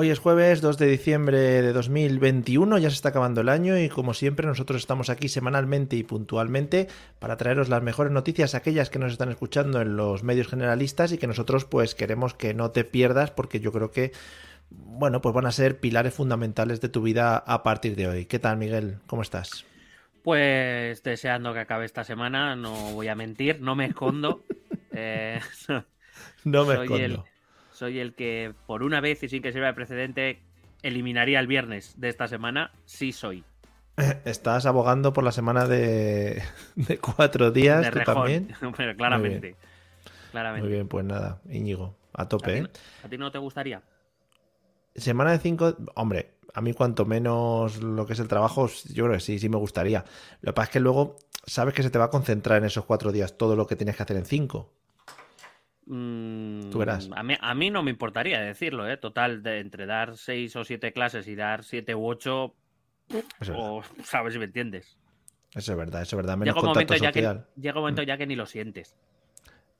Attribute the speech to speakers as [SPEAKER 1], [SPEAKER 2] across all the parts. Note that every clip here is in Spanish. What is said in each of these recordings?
[SPEAKER 1] Hoy es jueves 2 de diciembre de 2021, ya se está acabando el año y como siempre nosotros estamos aquí semanalmente y puntualmente para traeros las mejores noticias, aquellas que nos están escuchando en los medios generalistas y que nosotros pues queremos que no te pierdas porque yo creo que bueno, pues van a ser pilares fundamentales de tu vida a partir de hoy. ¿Qué tal, Miguel? ¿Cómo estás?
[SPEAKER 2] Pues deseando que acabe esta semana, no voy a mentir, no me escondo. Eh,
[SPEAKER 1] no me
[SPEAKER 2] soy
[SPEAKER 1] escondo.
[SPEAKER 2] Soy el que, por una vez y sin que sirva de precedente, eliminaría el viernes de esta semana. Sí soy.
[SPEAKER 1] Estás abogando por la semana de, de cuatro días,
[SPEAKER 2] de
[SPEAKER 1] ¿tú también?
[SPEAKER 2] Pero claramente. Claramente.
[SPEAKER 1] Muy bien, pues nada, Íñigo, a
[SPEAKER 2] ¿A
[SPEAKER 1] tope,
[SPEAKER 2] ti,
[SPEAKER 1] ¿eh?
[SPEAKER 2] ¿A ti no te gustaría?
[SPEAKER 1] Semana de cinco, hombre, a mí cuanto menos lo que es el trabajo, yo creo que sí, sí me gustaría. Lo que pasa es que luego sabes que se te va a concentrar en esos cuatro días todo lo que tienes que hacer en cinco.
[SPEAKER 2] Mm,
[SPEAKER 1] Tú verás.
[SPEAKER 2] A mí, a mí no me importaría decirlo, ¿eh? Total, de entre dar seis o siete clases y dar siete u ocho,
[SPEAKER 1] Eso es verdad,
[SPEAKER 2] o sabes si me entiendes.
[SPEAKER 1] eso es verdad, eso es verdad. Menos
[SPEAKER 2] Llega un, momento ya que, llega un momento ya que ni lo sientes.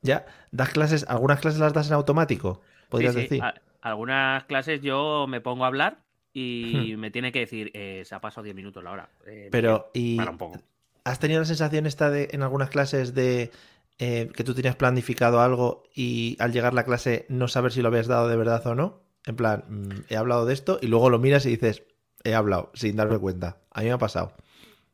[SPEAKER 1] Ya, das clases, algunas clases las das en automático, podrías
[SPEAKER 2] Sí, sí,
[SPEAKER 1] decir.
[SPEAKER 2] a- algunas clases yo me pongo a hablar y me tiene que decir, eh, se ha pasado 10 minutos la hora. Eh,
[SPEAKER 1] Pero, ¿y
[SPEAKER 2] para un poco.
[SPEAKER 1] has tenido la sensación esta de en algunas clases de eh, que tú tenías planificado algo y al llegar la clase no saber si lo habías dado de verdad o no? En plan, mm, he hablado de esto y luego lo miras y dices, he hablado, sin darme cuenta. A mí me ha pasado.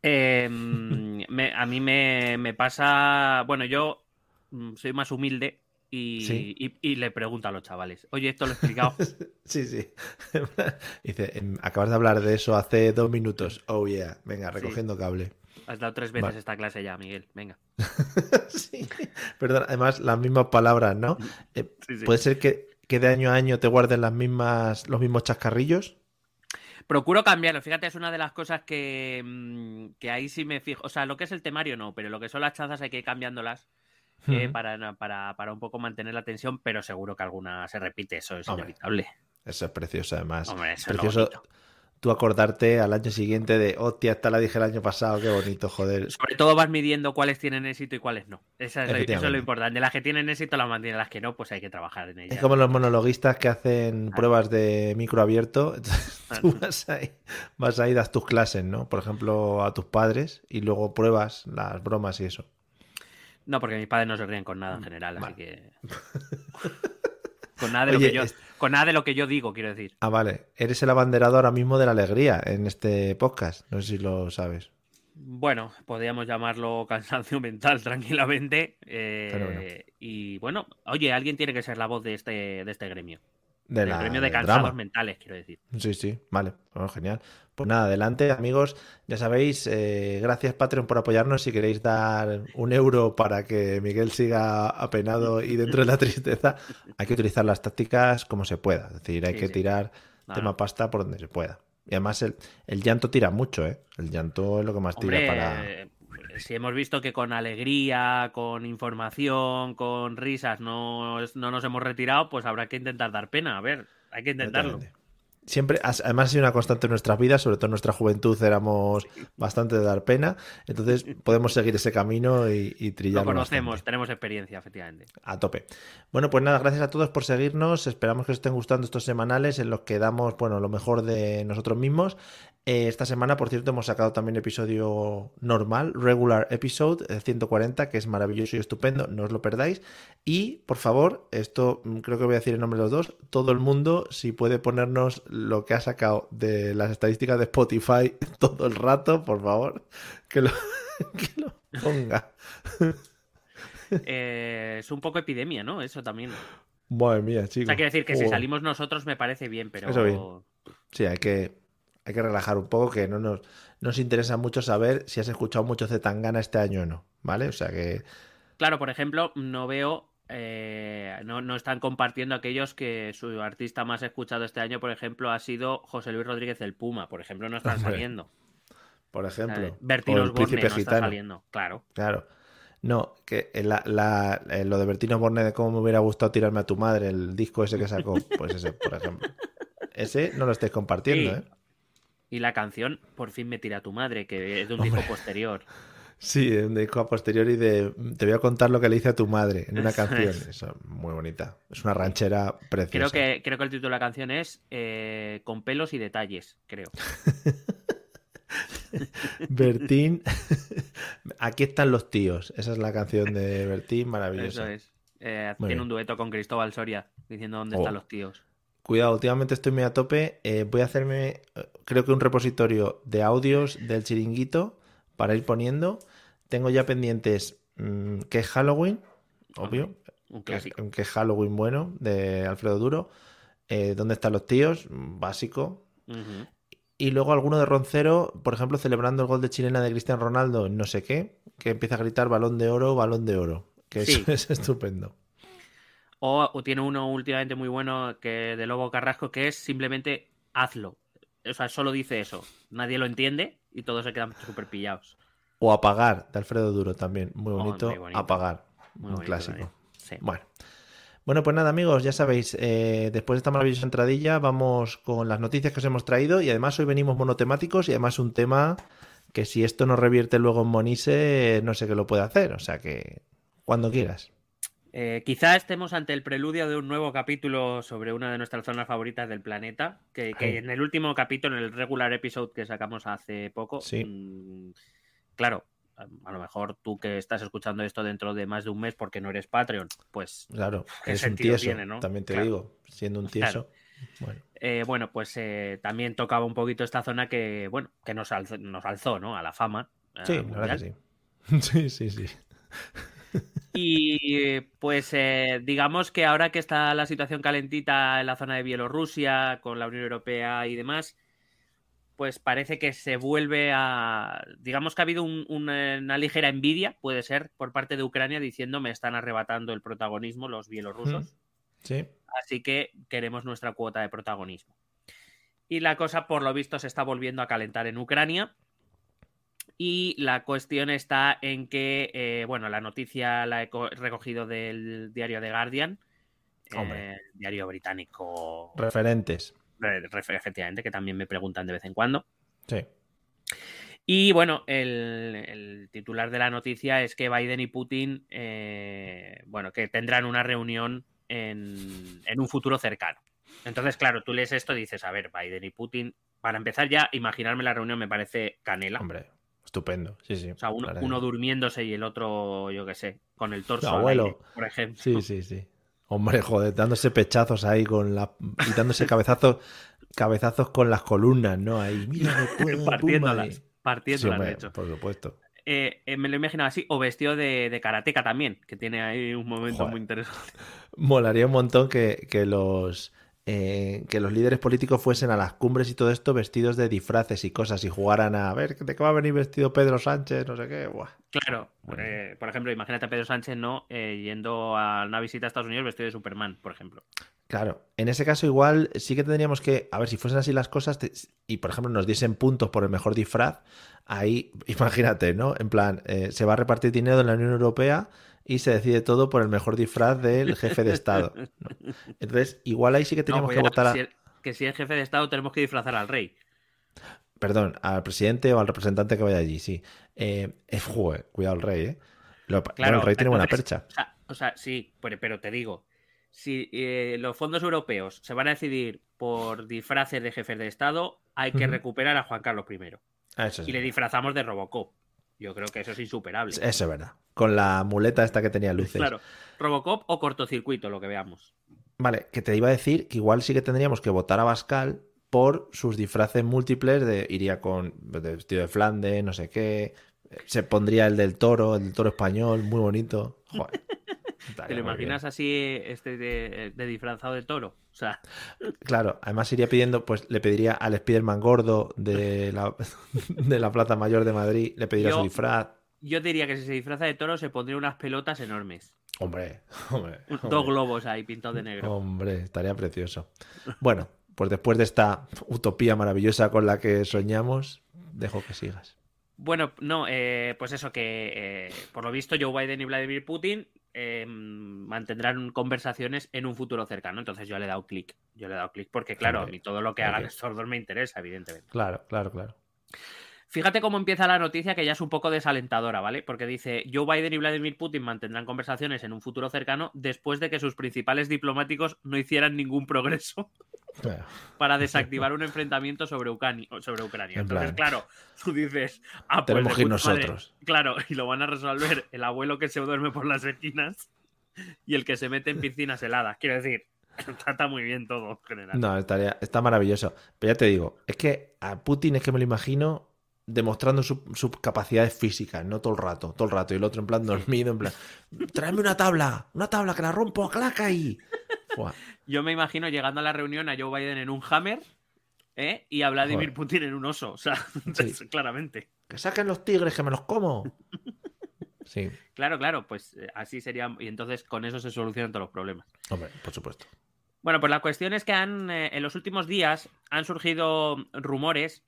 [SPEAKER 2] Eh, me- a mí me, me pasa, bueno, yo mm, soy más humilde y,
[SPEAKER 1] Sí.
[SPEAKER 2] y- y le pregunto a los chavales, oye, esto lo he explicado.
[SPEAKER 1] Sí, sí. Dice, "Em, acabas de hablar de eso hace dos minutos. Oh, yeah. Venga, recogiendo cable.
[SPEAKER 2] Has dado tres veces
[SPEAKER 1] Vale.
[SPEAKER 2] esta clase ya, Miguel. Venga.
[SPEAKER 1] sí. Perdón, además, las mismas palabras, ¿no? Eh,
[SPEAKER 2] Sí, sí.
[SPEAKER 1] ¿Puede ser que, que de año a año te guarden las mismas, los mismos chascarrillos?
[SPEAKER 2] Procuro cambiarlo. Fíjate, es una de las cosas que, mm, que ahí sí me fijo. O sea, lo que es el temario no, pero lo que son las chazas hay que ir cambiándolas eh, para, para, para un poco mantener la tensión, pero seguro que alguna se repite. Eso es
[SPEAKER 1] Hombre,
[SPEAKER 2] inevitable.
[SPEAKER 1] Eso es precioso, además.
[SPEAKER 2] Hombre, eso es lo
[SPEAKER 1] precioso
[SPEAKER 2] bonito.
[SPEAKER 1] Tú acordarte al año siguiente de, hostia, esta la dije el año pasado, qué bonito, joder.
[SPEAKER 2] Sobre todo vas midiendo cuáles tienen éxito y cuáles no. Esa es lo- eso es lo importante. Las que tienen éxito las mantienen, las que no, pues hay que trabajar en ellas.
[SPEAKER 1] Es como los monologuistas que hacen
[SPEAKER 2] Ah.
[SPEAKER 1] pruebas de micro abierto. Entonces,
[SPEAKER 2] Ah.
[SPEAKER 1] tú vas ahí, vas ahí, das tus clases, ¿no? Por ejemplo, a tus padres y luego pruebas las bromas y eso.
[SPEAKER 2] No, porque mis padres no se ríen con nada en general, así que. con nada de lo que yo.
[SPEAKER 1] es-
[SPEAKER 2] Con nada de lo que yo digo, quiero decir.
[SPEAKER 1] Ah, vale. Eres el abanderado ahora mismo de la alegría en este podcast. No sé si lo sabes.
[SPEAKER 2] Bueno, podríamos llamarlo cansancio mental tranquilamente. eh,
[SPEAKER 1] Fenómeno.
[SPEAKER 2] y bueno, oye, alguien tiene que ser la voz de este, de este gremio.
[SPEAKER 1] De
[SPEAKER 2] del
[SPEAKER 1] la,
[SPEAKER 2] gremio de cansados
[SPEAKER 1] drama.
[SPEAKER 2] mentales, quiero decir.
[SPEAKER 1] Sí, sí, vale. Bueno, genial. Pues nada, adelante, amigos. Ya sabéis, eh, gracias Patreon por apoyarnos. Si queréis dar un euro para que Miguel siga apenado y dentro de la tristeza, hay que utilizar las tácticas como se pueda. Es decir, hay
[SPEAKER 2] Sí,
[SPEAKER 1] que
[SPEAKER 2] sí.
[SPEAKER 1] tirar
[SPEAKER 2] No,
[SPEAKER 1] tema
[SPEAKER 2] no.
[SPEAKER 1] pasta por donde se pueda. Y además el, el llanto tira mucho, ¿eh? El llanto es lo que más tira para...
[SPEAKER 2] si hemos visto que con alegría, con información, con risas no, no nos hemos retirado, pues habrá que intentar dar pena. A ver, hay que intentarlo.
[SPEAKER 1] Siempre, además ha sido una constante en nuestras vidas, sobre todo en nuestra juventud éramos bastante de dar pena, entonces podemos seguir ese camino y, y
[SPEAKER 2] Lo
[SPEAKER 1] trillarlo
[SPEAKER 2] conocemos,
[SPEAKER 1] bastante.
[SPEAKER 2] tenemos experiencia, efectivamente.
[SPEAKER 1] A tope. Bueno, pues nada, gracias a todos por seguirnos. Esperamos que os estén gustando estos semanales en los que damos, bueno, lo mejor de nosotros mismos. Eh, esta semana, por cierto, hemos sacado también episodio normal, regular episode eh, 140, que es maravilloso y estupendo, no os lo perdáis. Y, por favor, esto mm, creo que voy a decir en nombre de los dos, todo el mundo, si puede ponernos lo que ha sacado de las estadísticas de Spotify todo el rato, por favor, que lo, que lo ponga.
[SPEAKER 2] Eh, es un poco epidemia, ¿no? Eso también. O
[SPEAKER 1] Madre mía, chicos.
[SPEAKER 2] sea, quiero decir que si salimos nosotros me parece bien, pero.
[SPEAKER 1] Eso bien. Sí, hay que, hay que relajar un poco, que no nos, nos interesa mucho saber si has escuchado mucho Zetangana este año o no, ¿vale? O sea que...
[SPEAKER 2] Claro, por ejemplo, no veo, eh, no, no están compartiendo aquellos que su artista más escuchado este año, por ejemplo, ha sido José Luis Rodríguez el Puma, por ejemplo, no están saliendo.
[SPEAKER 1] Por ejemplo,
[SPEAKER 2] Eh, Bertino Osborne no está saliendo, claro.
[SPEAKER 1] Claro. No, que la- la- eh, lo de Bertino Borne de cómo me hubiera gustado tirarme a tu madre, el disco ese que sacó, pues ese, por ejemplo. Ese no lo estáis compartiendo,
[SPEAKER 2] Sí.
[SPEAKER 1] ¿eh?
[SPEAKER 2] Y la canción Por fin me tira tu madre, que es de un
[SPEAKER 1] Hombre.
[SPEAKER 2] disco posterior.
[SPEAKER 1] Sí, de un disco a posteriori de te voy a contar lo que le hice a tu madre en una
[SPEAKER 2] Eso
[SPEAKER 1] canción.
[SPEAKER 2] es.
[SPEAKER 1] Eso, muy bonita. Es una ranchera preciosa.
[SPEAKER 2] Creo que, creo que el título de la canción es eh, Con pelos y detalles, creo.
[SPEAKER 1] Bertín, aquí están los tíos. Esa es la canción de Bertín,
[SPEAKER 2] Eso
[SPEAKER 1] maravillosa.
[SPEAKER 2] es. Eh,
[SPEAKER 1] Muy
[SPEAKER 2] tiene
[SPEAKER 1] bien.
[SPEAKER 2] un dueto con Cristóbal Soria diciendo dónde
[SPEAKER 1] Oh.
[SPEAKER 2] están los tíos.
[SPEAKER 1] Cuidado, últimamente estoy muy a tope. Eh, voy a hacerme, eh, creo que un repositorio de audios del chiringuito para ir poniendo. Tengo ya pendientes mm, que es Halloween, obvio.
[SPEAKER 2] Un
[SPEAKER 1] que,
[SPEAKER 2] clásico.
[SPEAKER 1] que es Halloween bueno, de Alfredo Duro. Eh, ¿Dónde están los tíos? Básico. Y luego alguno de Roncero, por ejemplo, celebrando el gol de chilena de Cristiano Ronaldo, en no sé qué, que empieza a gritar balón de oro, balón de oro. Que
[SPEAKER 2] Sí.
[SPEAKER 1] eso es estupendo.
[SPEAKER 2] O, o tiene uno últimamente muy bueno que de Lobo Carrasco que es simplemente hazlo. O sea, solo dice eso. Nadie lo entiende y todos se quedan súper pillados.
[SPEAKER 1] O apagar, de Alfredo Duro también. Muy
[SPEAKER 2] Oh,
[SPEAKER 1] bonito.
[SPEAKER 2] muy bonito.
[SPEAKER 1] Apagar.
[SPEAKER 2] Muy
[SPEAKER 1] un
[SPEAKER 2] bonito
[SPEAKER 1] clásico.
[SPEAKER 2] Sí.
[SPEAKER 1] Bueno. Bueno, pues nada, amigos, ya sabéis, eh, después de esta maravillosa entradilla, vamos con las noticias que os hemos traído y además hoy venimos monotemáticos y además un tema que si esto nos revierte luego en Monise, no sé qué lo puede hacer, o sea que cuando quieras.
[SPEAKER 2] Eh, quizá estemos ante el preludio de un nuevo capítulo sobre una de nuestras zonas favoritas del planeta. Que, en el último capítulo, en el regular episode que sacamos hace poco,
[SPEAKER 1] Sí.
[SPEAKER 2] mm, claro, a, lo mejor tú que estás escuchando esto dentro de más de un mes porque no eres Patreon, pues
[SPEAKER 1] Claro,
[SPEAKER 2] ¿Qué
[SPEAKER 1] eres un tieso,
[SPEAKER 2] tiene, no?
[SPEAKER 1] también te
[SPEAKER 2] Claro.
[SPEAKER 1] digo, siendo un tieso. Bueno,
[SPEAKER 2] eh, bueno, pues eh, también tocaba un poquito esta zona que, bueno, que nos alzó, nos alzó ¿no? a la fama.
[SPEAKER 1] sí, la verdad que sí. Sí, sí, sí.
[SPEAKER 2] Y pues eh, digamos que ahora que está la situación calentita en la zona de Bielorrusia, con la Unión Europea y demás, pues parece que se vuelve a... Digamos que ha habido un- una, una ligera envidia, puede ser, por parte de Ucrania diciendo me están arrebatando el protagonismo los bielorrusos,
[SPEAKER 1] Sí,
[SPEAKER 2] así que queremos nuestra cuota de protagonismo. Y la cosa, por lo visto, se está volviendo a calentar en Ucrania. Y la cuestión está en que, eh, bueno, la noticia la he co- recogido del diario The Guardian, eh, diario británico,
[SPEAKER 1] referentes.
[SPEAKER 2] re- re- efectivamente, que también me preguntan de vez en cuando.
[SPEAKER 1] Sí.
[SPEAKER 2] Y bueno, el, el titular de la noticia es que Biden y Putin, eh, bueno, que tendrán una reunión en, en un futuro cercano. Entonces, claro, tú lees esto y dices, a ver, Biden y Putin, para empezar ya, imaginarme la reunión me parece canela.
[SPEAKER 1] Hombre, estupendo. Sí, sí.
[SPEAKER 2] O sea, uno, durmiéndose y el otro, yo qué sé, con el torso
[SPEAKER 1] Abuelo.
[SPEAKER 2] aire, por ejemplo.
[SPEAKER 1] Sí, sí, sí. Hombre, joder, dándose pechazos ahí con la. y dándose cabezazos, cabezazos con las columnas, ¿no? Ahí, mira, puedo,
[SPEAKER 2] partiéndolas,
[SPEAKER 1] Sí,
[SPEAKER 2] partiéndolas, de hecho.
[SPEAKER 1] por supuesto.
[SPEAKER 2] Eh, eh, me lo imaginaba así, o vestido de, de karateca también, que tiene ahí un momento
[SPEAKER 1] Joder.
[SPEAKER 2] muy interesante.
[SPEAKER 1] Molaría un montón que, que los eh, que los líderes políticos fuesen a las cumbres y todo esto vestidos de disfraces y cosas y jugaran a, a ver de qué va a venir vestido Pedro Sánchez, no sé qué. Buah.
[SPEAKER 2] Claro,
[SPEAKER 1] Bueno.
[SPEAKER 2] eh, por ejemplo, imagínate a Pedro Sánchez no Eh, yendo a una visita a Estados Unidos vestido de Superman, por ejemplo.
[SPEAKER 1] Claro, en ese caso igual sí que tendríamos que, a ver, si fuesen así las cosas te- y por ejemplo nos diesen puntos por el mejor disfraz, ahí imagínate, ¿no? En plan, se va a repartir dinero en la Unión Europea y se decide todo por el mejor disfraz del jefe de Estado. ¿no? Entonces, igual ahí sí que
[SPEAKER 2] No,
[SPEAKER 1] teníamos que votar a,
[SPEAKER 2] si el- que si es jefe de Estado tenemos que disfrazar al rey.
[SPEAKER 1] perdón, al presidente o al representante que vaya allí, sí. Eh, eh, joder, cuidado el rey, ¿eh? Lo-
[SPEAKER 2] Claro,
[SPEAKER 1] el rey tiene buena percha.
[SPEAKER 2] O sea, o sea, sí, pero, pero te digo, si eh, los fondos europeos se van a decidir por disfraces de jefes de Estado, hay que recuperar a Juan Carlos I.
[SPEAKER 1] Ah, sí.
[SPEAKER 2] Y le disfrazamos de Robocop. Yo creo que eso es insuperable.
[SPEAKER 1] Eso es verdad. Con la muleta esta que tenía luces.
[SPEAKER 2] Claro, Robocop o cortocircuito, lo que veamos.
[SPEAKER 1] Vale, que te iba a decir que igual sí que tendríamos que votar a Bascal por sus disfraces múltiples de iría con de vestido de Flandes, no sé qué, se pondría el del toro, el del toro español, muy bonito. Joder.
[SPEAKER 2] ¿Te lo imaginas así, este de, de disfrazado de toro? O sea,
[SPEAKER 1] Claro, además iría pidiendo, pues le pediría al Spiderman gordo de la, de la Plaza Mayor de Madrid, le pediría
[SPEAKER 2] Yo-
[SPEAKER 1] su disfraz.
[SPEAKER 2] yo diría que si se disfraza de toro se pondría unas pelotas enormes.
[SPEAKER 1] Hombre, hombre.
[SPEAKER 2] Dos globos ahí pintados de negro.
[SPEAKER 1] Hombre, estaría precioso. Bueno, pues después de esta utopía maravillosa con la que soñamos, dejo que sigas.
[SPEAKER 2] Bueno, no, eh, pues eso que eh, por lo visto Joe Biden y Vladimir Putin eh, mantendrán conversaciones en un futuro cercano. Entonces yo le he dado clic. Yo le he dado clic porque, claro, a
[SPEAKER 1] Hombre,
[SPEAKER 2] mí todo lo que hagan
[SPEAKER 1] ok.
[SPEAKER 2] estos dos me interesa, evidentemente.
[SPEAKER 1] Claro, claro, claro.
[SPEAKER 2] Fíjate cómo empieza la noticia que ya es un poco desalentadora, ¿vale? Porque dice, Joe Biden y Vladimir Putin mantendrán conversaciones en un futuro cercano después de que sus principales diplomáticos no hicieran ningún progreso
[SPEAKER 1] Claro.
[SPEAKER 2] para desactivar un enfrentamiento sobre Ucrania. Sobre Ucrania.
[SPEAKER 1] En
[SPEAKER 2] Entonces,
[SPEAKER 1] plan,
[SPEAKER 2] claro, tú dices, ah, pues
[SPEAKER 1] tenemos que ir
[SPEAKER 2] madre.
[SPEAKER 1] nosotros.
[SPEAKER 2] Claro, y lo van a resolver el abuelo que se duerme por las esquinas y el que se mete en piscinas heladas. Quiero decir, trata muy bien todo en general.
[SPEAKER 1] No, estaría, está maravilloso. Pero ya te digo, es que a Putin es que me lo imagino demostrando su- sus capacidades físicas, no todo el rato, todo el rato. Y el otro en plan dormido, en plan, tráeme una tabla, una tabla que la rompo, claca ahí.
[SPEAKER 2] Yo me imagino llegando a la reunión a Joe Biden en un Hammer ¿eh? y a Vladimir
[SPEAKER 1] Joder.
[SPEAKER 2] Putin en un oso. O sea,
[SPEAKER 1] Sí.
[SPEAKER 2] claramente.
[SPEAKER 1] que saquen los tigres, que me los como. Sí,
[SPEAKER 2] Claro, claro, pues eh, así sería. Y entonces con eso se solucionan todos los problemas.
[SPEAKER 1] hombre, por supuesto.
[SPEAKER 2] Bueno, pues la cuestión es que han, eh, en los últimos días han surgido rumores,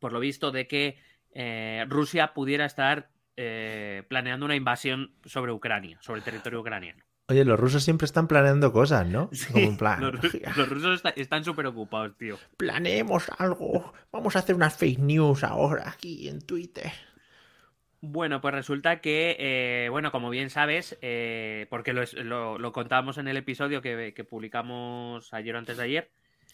[SPEAKER 2] por lo visto, de que eh, Rusia pudiera estar eh, planeando una invasión sobre Ucrania, sobre el territorio ucraniano.
[SPEAKER 1] Oye, los rusos siempre están planeando cosas, ¿no? Como en plan,
[SPEAKER 2] los, ru- los rusos está- están súper ocupados, tío.
[SPEAKER 1] planeemos algo, vamos a hacer unas fake news ahora aquí en Twitter.
[SPEAKER 2] Bueno, pues resulta que, eh, bueno, como bien sabes, eh, porque lo, es- lo- lo contábamos en el episodio que, que publicamos ayer o antes de ayer,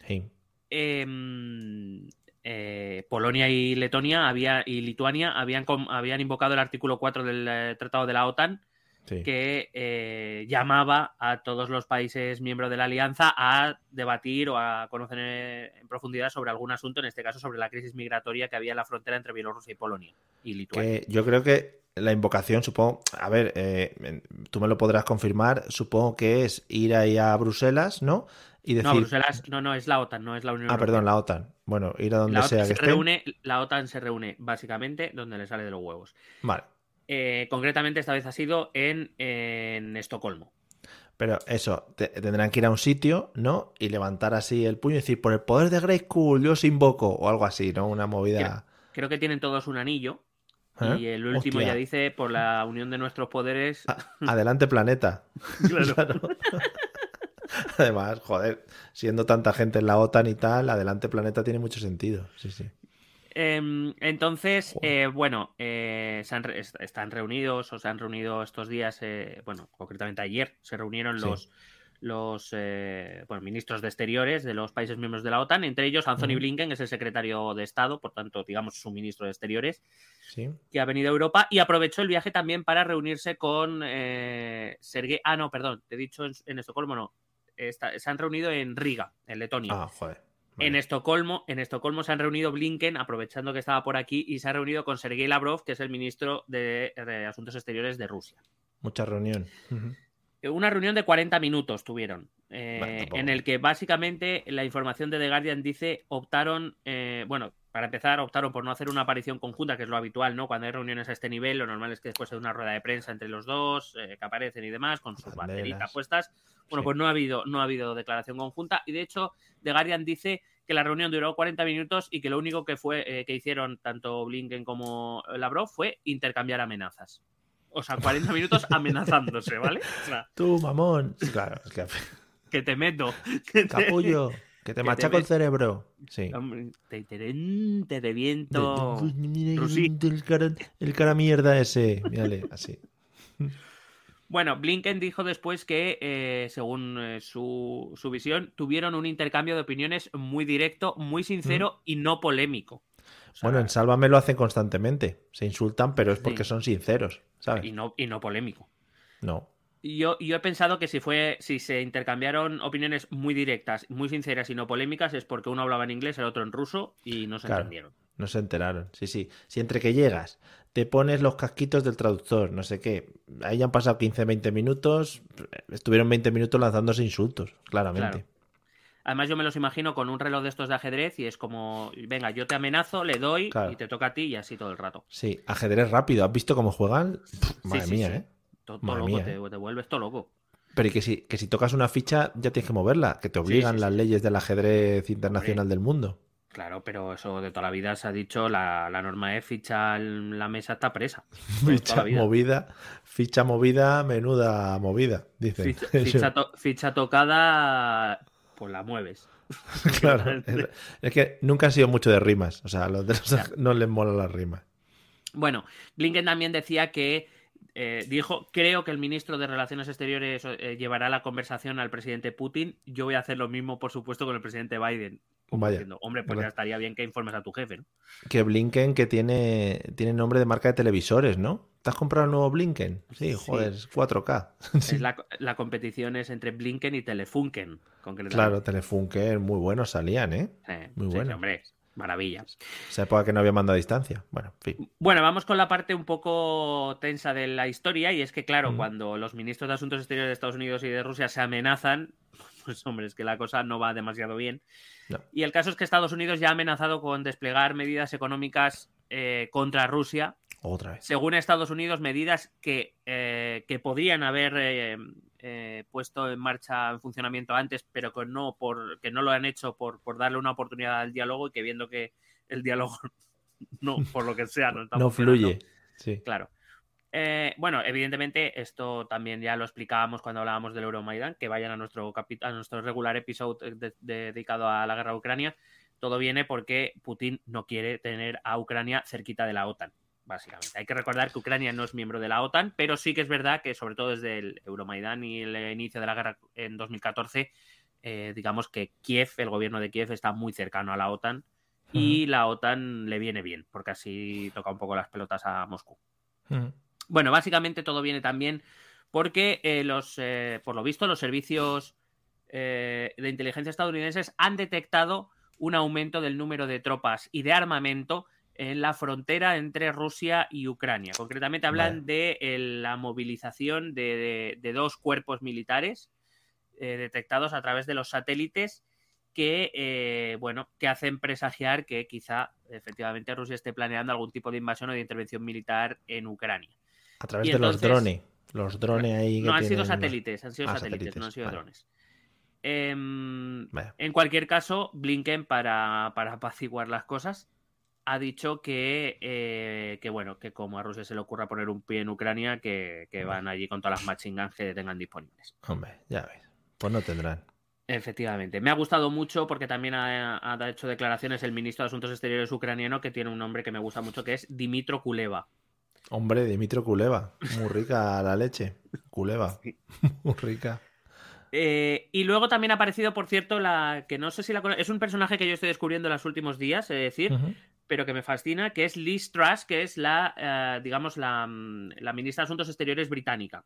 [SPEAKER 1] Sí.
[SPEAKER 2] em, eh, Polonia y Letonia había, y Lituania habían, habían invocado el artículo 4 del Tratado de la OTAN
[SPEAKER 1] Sí.
[SPEAKER 2] que eh, llamaba a todos los países miembros de la alianza a debatir o a conocer eh, en profundidad sobre algún asunto, en este caso sobre la crisis migratoria que había en la frontera entre Bielorrusia y Polonia y Lituania.
[SPEAKER 1] Que yo creo que la invocación, supongo, a ver, eh, tú me lo podrás confirmar, supongo que es ir ahí a Bruselas, ¿no? Y decir,
[SPEAKER 2] No, Bruselas, no, no, es la OTAN, no es la Unión
[SPEAKER 1] ah,
[SPEAKER 2] Europea.
[SPEAKER 1] perdón, la OTAN. Bueno, ir a donde
[SPEAKER 2] La
[SPEAKER 1] sea
[SPEAKER 2] OTAN,
[SPEAKER 1] que
[SPEAKER 2] se
[SPEAKER 1] estén.
[SPEAKER 2] reúne, la OTAN se reúne básicamente donde le sale de los huevos.
[SPEAKER 1] Vale,
[SPEAKER 2] Eh, concretamente, esta vez ha sido en, en Estocolmo.
[SPEAKER 1] pero eso, te- tendrán que ir a un sitio, ¿no? Y levantar así el puño y decir, por el poder de Grayskull, yo os invoco, o algo así, ¿no? Una movida.
[SPEAKER 2] Creo que tienen todos un anillo.
[SPEAKER 1] ¿Eh?
[SPEAKER 2] Y el último
[SPEAKER 1] Hostia.
[SPEAKER 2] ya dice, por la unión de nuestros poderes.
[SPEAKER 1] A- Adelante, planeta.
[SPEAKER 2] Claro.
[SPEAKER 1] Claro. Además, joder, siendo tanta gente en la OTAN y tal, adelante planeta tiene mucho sentido. Sí, sí.
[SPEAKER 2] Em, entonces, eh, bueno, eh, se han están reunidos o se han reunido estos días, eh, bueno, concretamente ayer se reunieron
[SPEAKER 1] Sí.
[SPEAKER 2] los, los eh, bueno, ministros de exteriores de los países miembros de la OTAN, entre ellos Anthony. Blinken, que es el secretario de Estado, por tanto, digamos, su ministro de exteriores,
[SPEAKER 1] Sí.
[SPEAKER 2] que ha venido a Europa y aprovechó el viaje también para reunirse con eh, Sergei. Ah, no, perdón, te he dicho en, en Estocolmo, no. Está- se han reunido en Riga, en Letonia.
[SPEAKER 1] Ah, joder.
[SPEAKER 2] En. Estocolmo, en Estocolmo se han reunido Blinken, aprovechando que estaba por aquí, y se ha reunido con Sergei Lavrov, que es el ministro de, de Asuntos Exteriores de Rusia.
[SPEAKER 1] Mucha reunión.
[SPEAKER 2] Eh, Una reunión de 40 minutos tuvieron, eh,
[SPEAKER 1] Bueno,
[SPEAKER 2] en el que básicamente la información de The Guardian dice optaron, eh, bueno, para empezar, optaron por no hacer una aparición conjunta, que es lo habitual, ¿no? Cuando hay reuniones a este nivel, lo normal es que después hay una rueda de prensa entre los dos, eh, que aparecen y demás, con sus
[SPEAKER 1] Banderas.
[SPEAKER 2] banderitas puestas. Bueno,
[SPEAKER 1] Sí.
[SPEAKER 2] pues no ha habido, no ha habido declaración conjunta, y de hecho, The Guardian dice que la reunión duró 40 minutos y que lo único que fue eh, que hicieron tanto Blinken como Lavrov fue intercambiar amenazas. O sea, 40 minutos amenazándose, ¿vale? O sea,
[SPEAKER 1] Tú, mamón. Claro, es que
[SPEAKER 2] que te meto. que te-
[SPEAKER 1] capullo, que te
[SPEAKER 2] te
[SPEAKER 1] machaco el cerebro. Sí.
[SPEAKER 2] Te, te, te reviento.
[SPEAKER 1] El cara, el cara mierda ese. Mírale, así.
[SPEAKER 2] Bueno, Blinken dijo después que, eh, según eh, su, su visión, tuvieron un intercambio de opiniones muy directo, muy sincero y no polémico. O sea,
[SPEAKER 1] Bueno, en Sálvame lo hacen constantemente. Se insultan, pero es porque
[SPEAKER 2] Sí.
[SPEAKER 1] son sinceros, ¿sabes?
[SPEAKER 2] y, no, y no polémico.
[SPEAKER 1] No.
[SPEAKER 2] Yo, yo he pensado que si fue, si se intercambiaron opiniones muy directas, muy sinceras y no polémicas, es porque uno hablaba en inglés, el otro en ruso y no se
[SPEAKER 1] Claro.
[SPEAKER 2] entendieron.
[SPEAKER 1] No se enteraron. Sí, sí. Si entre que llegas, te pones los casquitos del traductor, no sé qué. Ahí han pasado 15, 20 minutos. Estuvieron 20 minutos lanzándose insultos, claramente.
[SPEAKER 2] Claro. Además, yo me los imagino con un reloj de estos de ajedrez y es como, venga, yo te amenazo, le doy
[SPEAKER 1] Claro.
[SPEAKER 2] y te toca a ti y así todo el rato.
[SPEAKER 1] Sí, ajedrez rápido. ¿Has visto cómo juegan? Pff,
[SPEAKER 2] Sí,
[SPEAKER 1] madre
[SPEAKER 2] sí,
[SPEAKER 1] mía,
[SPEAKER 2] sí.
[SPEAKER 1] ¿eh?
[SPEAKER 2] Todo, loco, te,
[SPEAKER 1] ¿eh?
[SPEAKER 2] te vuelves todo loco.
[SPEAKER 1] Pero y que si, que si tocas una ficha ya tienes que moverla, que te obligan
[SPEAKER 2] sí,
[SPEAKER 1] las
[SPEAKER 2] sí.
[SPEAKER 1] leyes del ajedrez internacional del mundo.
[SPEAKER 2] Claro, pero eso de toda la vida se ha dicho, la, la norma es ficha la mesa está presa.
[SPEAKER 1] Ficha movida, ficha movida, menuda movida, dicen.
[SPEAKER 2] Ficha, ficha to- ficha tocada, pues la mueves.
[SPEAKER 1] Claro, es, es que nunca han sido mucho de rimas, o sea, a los de los no les mola las rimas.
[SPEAKER 2] Bueno, Blinken también decía que eh, dijo, creo que el ministro de Relaciones Exteriores eh, llevará la conversación al presidente Putin. Yo voy a hacer lo mismo, por supuesto, con el presidente Biden.
[SPEAKER 1] Vaya,
[SPEAKER 2] diciendo, Hombre, pues
[SPEAKER 1] ¿verdad?
[SPEAKER 2] ya estaría bien que informes a tu jefe, ¿no?
[SPEAKER 1] Que Blinken que tiene, tiene nombre de marca de televisores, ¿no? ¿Te has comprado el nuevo Blinken? Sí,
[SPEAKER 2] Sí.
[SPEAKER 1] joder, es 4K.
[SPEAKER 2] Es la, la competición es entre Blinken y Telefunken, concretamente.
[SPEAKER 1] Claro, Telefunken muy buenos salían, ¿eh?
[SPEAKER 2] Eh,
[SPEAKER 1] muy
[SPEAKER 2] sí,
[SPEAKER 1] bueno.
[SPEAKER 2] hombre, maravilla.
[SPEAKER 1] Esa época que no había mando a distancia. Bueno, en fin.
[SPEAKER 2] Bueno, vamos con la parte un poco tensa de la historia y es que, claro, cuando los ministros de Asuntos Exteriores de Estados Unidos y de Rusia se amenazan, pues hombre, es que la cosa no va demasiado bien.
[SPEAKER 1] No.
[SPEAKER 2] Y el caso es que Estados Unidos ya ha amenazado con desplegar medidas económicas eh, contra Rusia.
[SPEAKER 1] Otra vez.
[SPEAKER 2] Según Estados Unidos, medidas que, eh, que podrían haber eh, eh, puesto en marcha en funcionamiento antes, pero que no, por, que no lo han hecho por, por darle una oportunidad al diálogo y que viendo que el diálogo no, por lo que sea, no está
[SPEAKER 1] No
[SPEAKER 2] funcionando.
[SPEAKER 1] fluye. Sí.
[SPEAKER 2] Claro. Eh, bueno, evidentemente, esto también ya lo explicábamos cuando hablábamos del Euromaidan, que vayan a nuestro, a nuestro regular episodio de- de- dedicado a la guerra de Ucrania. Todo viene porque Putin no quiere tener a Ucrania cerquita de la OTAN, básicamente. Hay que recordar que Ucrania no es miembro de la OTAN, pero sí que es verdad que, sobre todo desde el Euromaidan y el inicio de la guerra en 2014, eh, digamos que Kiev, el gobierno de Kiev, está muy cercano a la OTAN y la OTAN le viene bien, porque así toca un poco las pelotas a Moscú. Bueno, básicamente todo viene también porque eh, los, eh, por lo visto, los servicios eh, de inteligencia estadounidenses han detectado un aumento del número de tropas y de armamento en la frontera entre Rusia y Ucrania. Concretamente hablan de eh, la movilización de, de- de dos cuerpos militares eh, detectados a través de los satélites que, eh, bueno, que hacen presagiar que quizá efectivamente Rusia esté planeando algún tipo de invasión o de intervención militar en Ucrania.
[SPEAKER 1] A través
[SPEAKER 2] Y
[SPEAKER 1] de los drones. Los drones ahí. que
[SPEAKER 2] No, han sido satélites, han sido
[SPEAKER 1] Ah,
[SPEAKER 2] satélites, no han sido
[SPEAKER 1] vale.
[SPEAKER 2] drones. Em, en cualquier caso, Blinken, para, para apaciguar las cosas, ha dicho que, eh, que, bueno, que como a Rusia se le ocurra poner un pie en Ucrania, que, que van allí con todas las machine guns que tengan disponibles.
[SPEAKER 1] Hombre, ya ves. Pues no tendrán.
[SPEAKER 2] Efectivamente. Me ha gustado mucho porque también ha, ha hecho declaraciones el ministro de Asuntos Exteriores ucraniano, que tiene un nombre que me gusta mucho, que es Dimitro Kuleva.
[SPEAKER 1] Hombre, Dimitro Kuleva. Muy rica la leche. Kuleva. Muy rica.
[SPEAKER 2] Eh, y luego también ha aparecido, por cierto, la que no sé si la es un personaje que yo estoy descubriendo en los últimos días, es decir. Pero que me fascina, que es Liz Truss, que es la, eh, digamos, la, mm, la ministra de Asuntos Exteriores británica,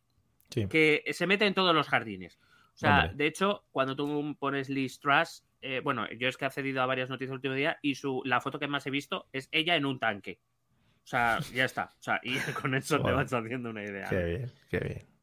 [SPEAKER 1] Sí.
[SPEAKER 2] que se mete en todos los jardines. O sea,
[SPEAKER 1] Hombre.
[SPEAKER 2] de hecho, cuando tú pones Liz Truss, eh, bueno, yo es que he accedido a varias noticias el último día y su, la foto que más he visto es ella en un tanque. O sea, ya está. O sea, y con eso te vas haciendo una idea.
[SPEAKER 1] Qué bien, qué bien.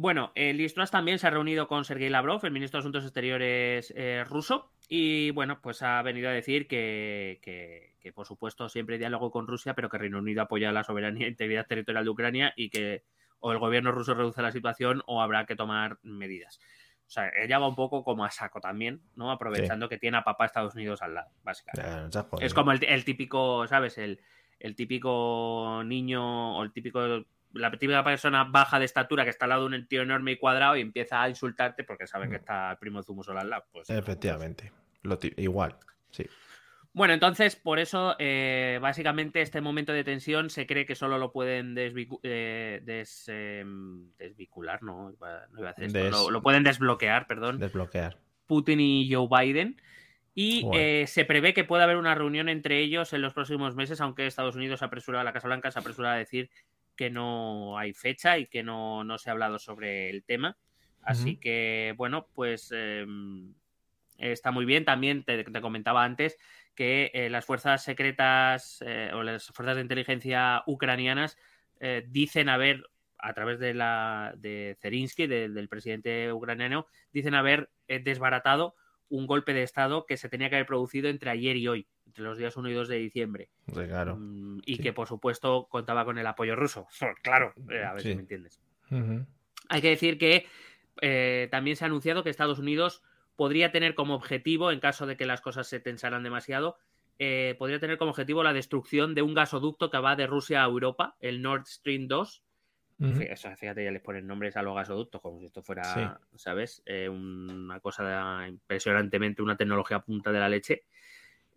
[SPEAKER 2] Bueno, eh, Liz Truss también se ha reunido con Sergei Lavrov, el ministro de Asuntos Exteriores eh, ruso, y bueno, pues ha venido a decir que, que- que, por supuesto siempre hay diálogo con Rusia, pero que Reino Unido apoya la soberanía e integridad territorial de Ucrania y que o el gobierno ruso reduce la situación o habrá que tomar medidas. O sea, ella va un poco como a saco también, ¿no? Aprovechando que tiene a papá Estados Unidos al lado, básicamente.
[SPEAKER 1] Ya.
[SPEAKER 2] Es como el, el típico, ¿sabes? El, el típico niño o el típico. La típica persona baja de estatura que está al lado de un tío enorme y cuadrado y empieza a insultarte porque sabe que está el primo Zumo solo al lado. Pues,
[SPEAKER 1] Efectivamente. Lo ti- igual. Sí.
[SPEAKER 2] Bueno, entonces, por eso, eh, básicamente, este momento de tensión se cree que solo lo pueden desvicu- eh, des- em, desvincular, no, no iba a hacer esto,
[SPEAKER 1] Des-
[SPEAKER 2] lo, lo pueden desbloquear, perdón,
[SPEAKER 1] Desbloquear.
[SPEAKER 2] Putin y Joe Biden. Y eh, se prevé que pueda haber una reunión entre ellos en los próximos meses, aunque Estados Unidos se apresura, la Casa Blanca se apresura a decir que no hay fecha y que no, no se ha hablado sobre el tema. Así que, bueno, pues eh, está muy bien. También te, te comentaba antes que eh, las fuerzas secretas eh, o las fuerzas de inteligencia ucranianas eh, dicen haber, a través de la de Zerinsky, de- del presidente ucraniano, dicen haber desbaratado un golpe de Estado que se tenía que haber producido entre ayer y hoy, entre los días 1 y 2 de diciembre.
[SPEAKER 1] Sí, claro.
[SPEAKER 2] Mm, y
[SPEAKER 1] Sí.
[SPEAKER 2] que, por supuesto, contaba con el apoyo ruso. claro, eh, a ver
[SPEAKER 1] Sí.
[SPEAKER 2] si me entiendes. Hay que decir que eh, también se ha anunciado que Estados Unidos podría tener como objetivo, en caso de que las cosas se tensaran demasiado, eh, podría tener como objetivo la destrucción de un gasoducto que va de Rusia a Europa, el Nord Stream 2.
[SPEAKER 1] Ujú.
[SPEAKER 2] Fí- o sea, Fíjate, ya les ponen nombres a los gasoductos como si esto fuera. ¿sabes? Una cosa impresionantemente, una tecnología punta de la leche.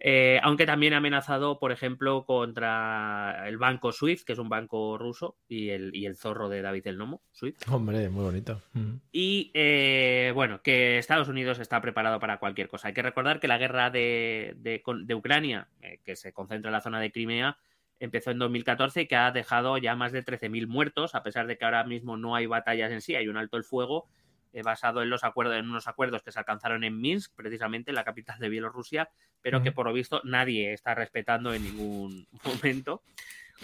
[SPEAKER 2] Eh, aunque también ha amenazado, por ejemplo, contra el banco SWIFT, que es un banco ruso, y el, y el zorro de David el Nomo, SWIFT.
[SPEAKER 1] Hombre, muy bonito. Ujú.
[SPEAKER 2] Y eh, bueno, que Estados Unidos está preparado para cualquier cosa. Hay que recordar que la guerra de, de- con- de Ucrania, eh, que se concentra en la zona de Crimea, empezó en 2014 y que ha dejado ya más de 13.000 muertos, a pesar de que ahora mismo no hay batallas en sí, hay un alto el fuego eh, basado en los acuerdos, en unos acuerdos que se alcanzaron en Minsk, precisamente la capital de Bielorrusia, pero que por lo visto nadie está respetando en ningún momento.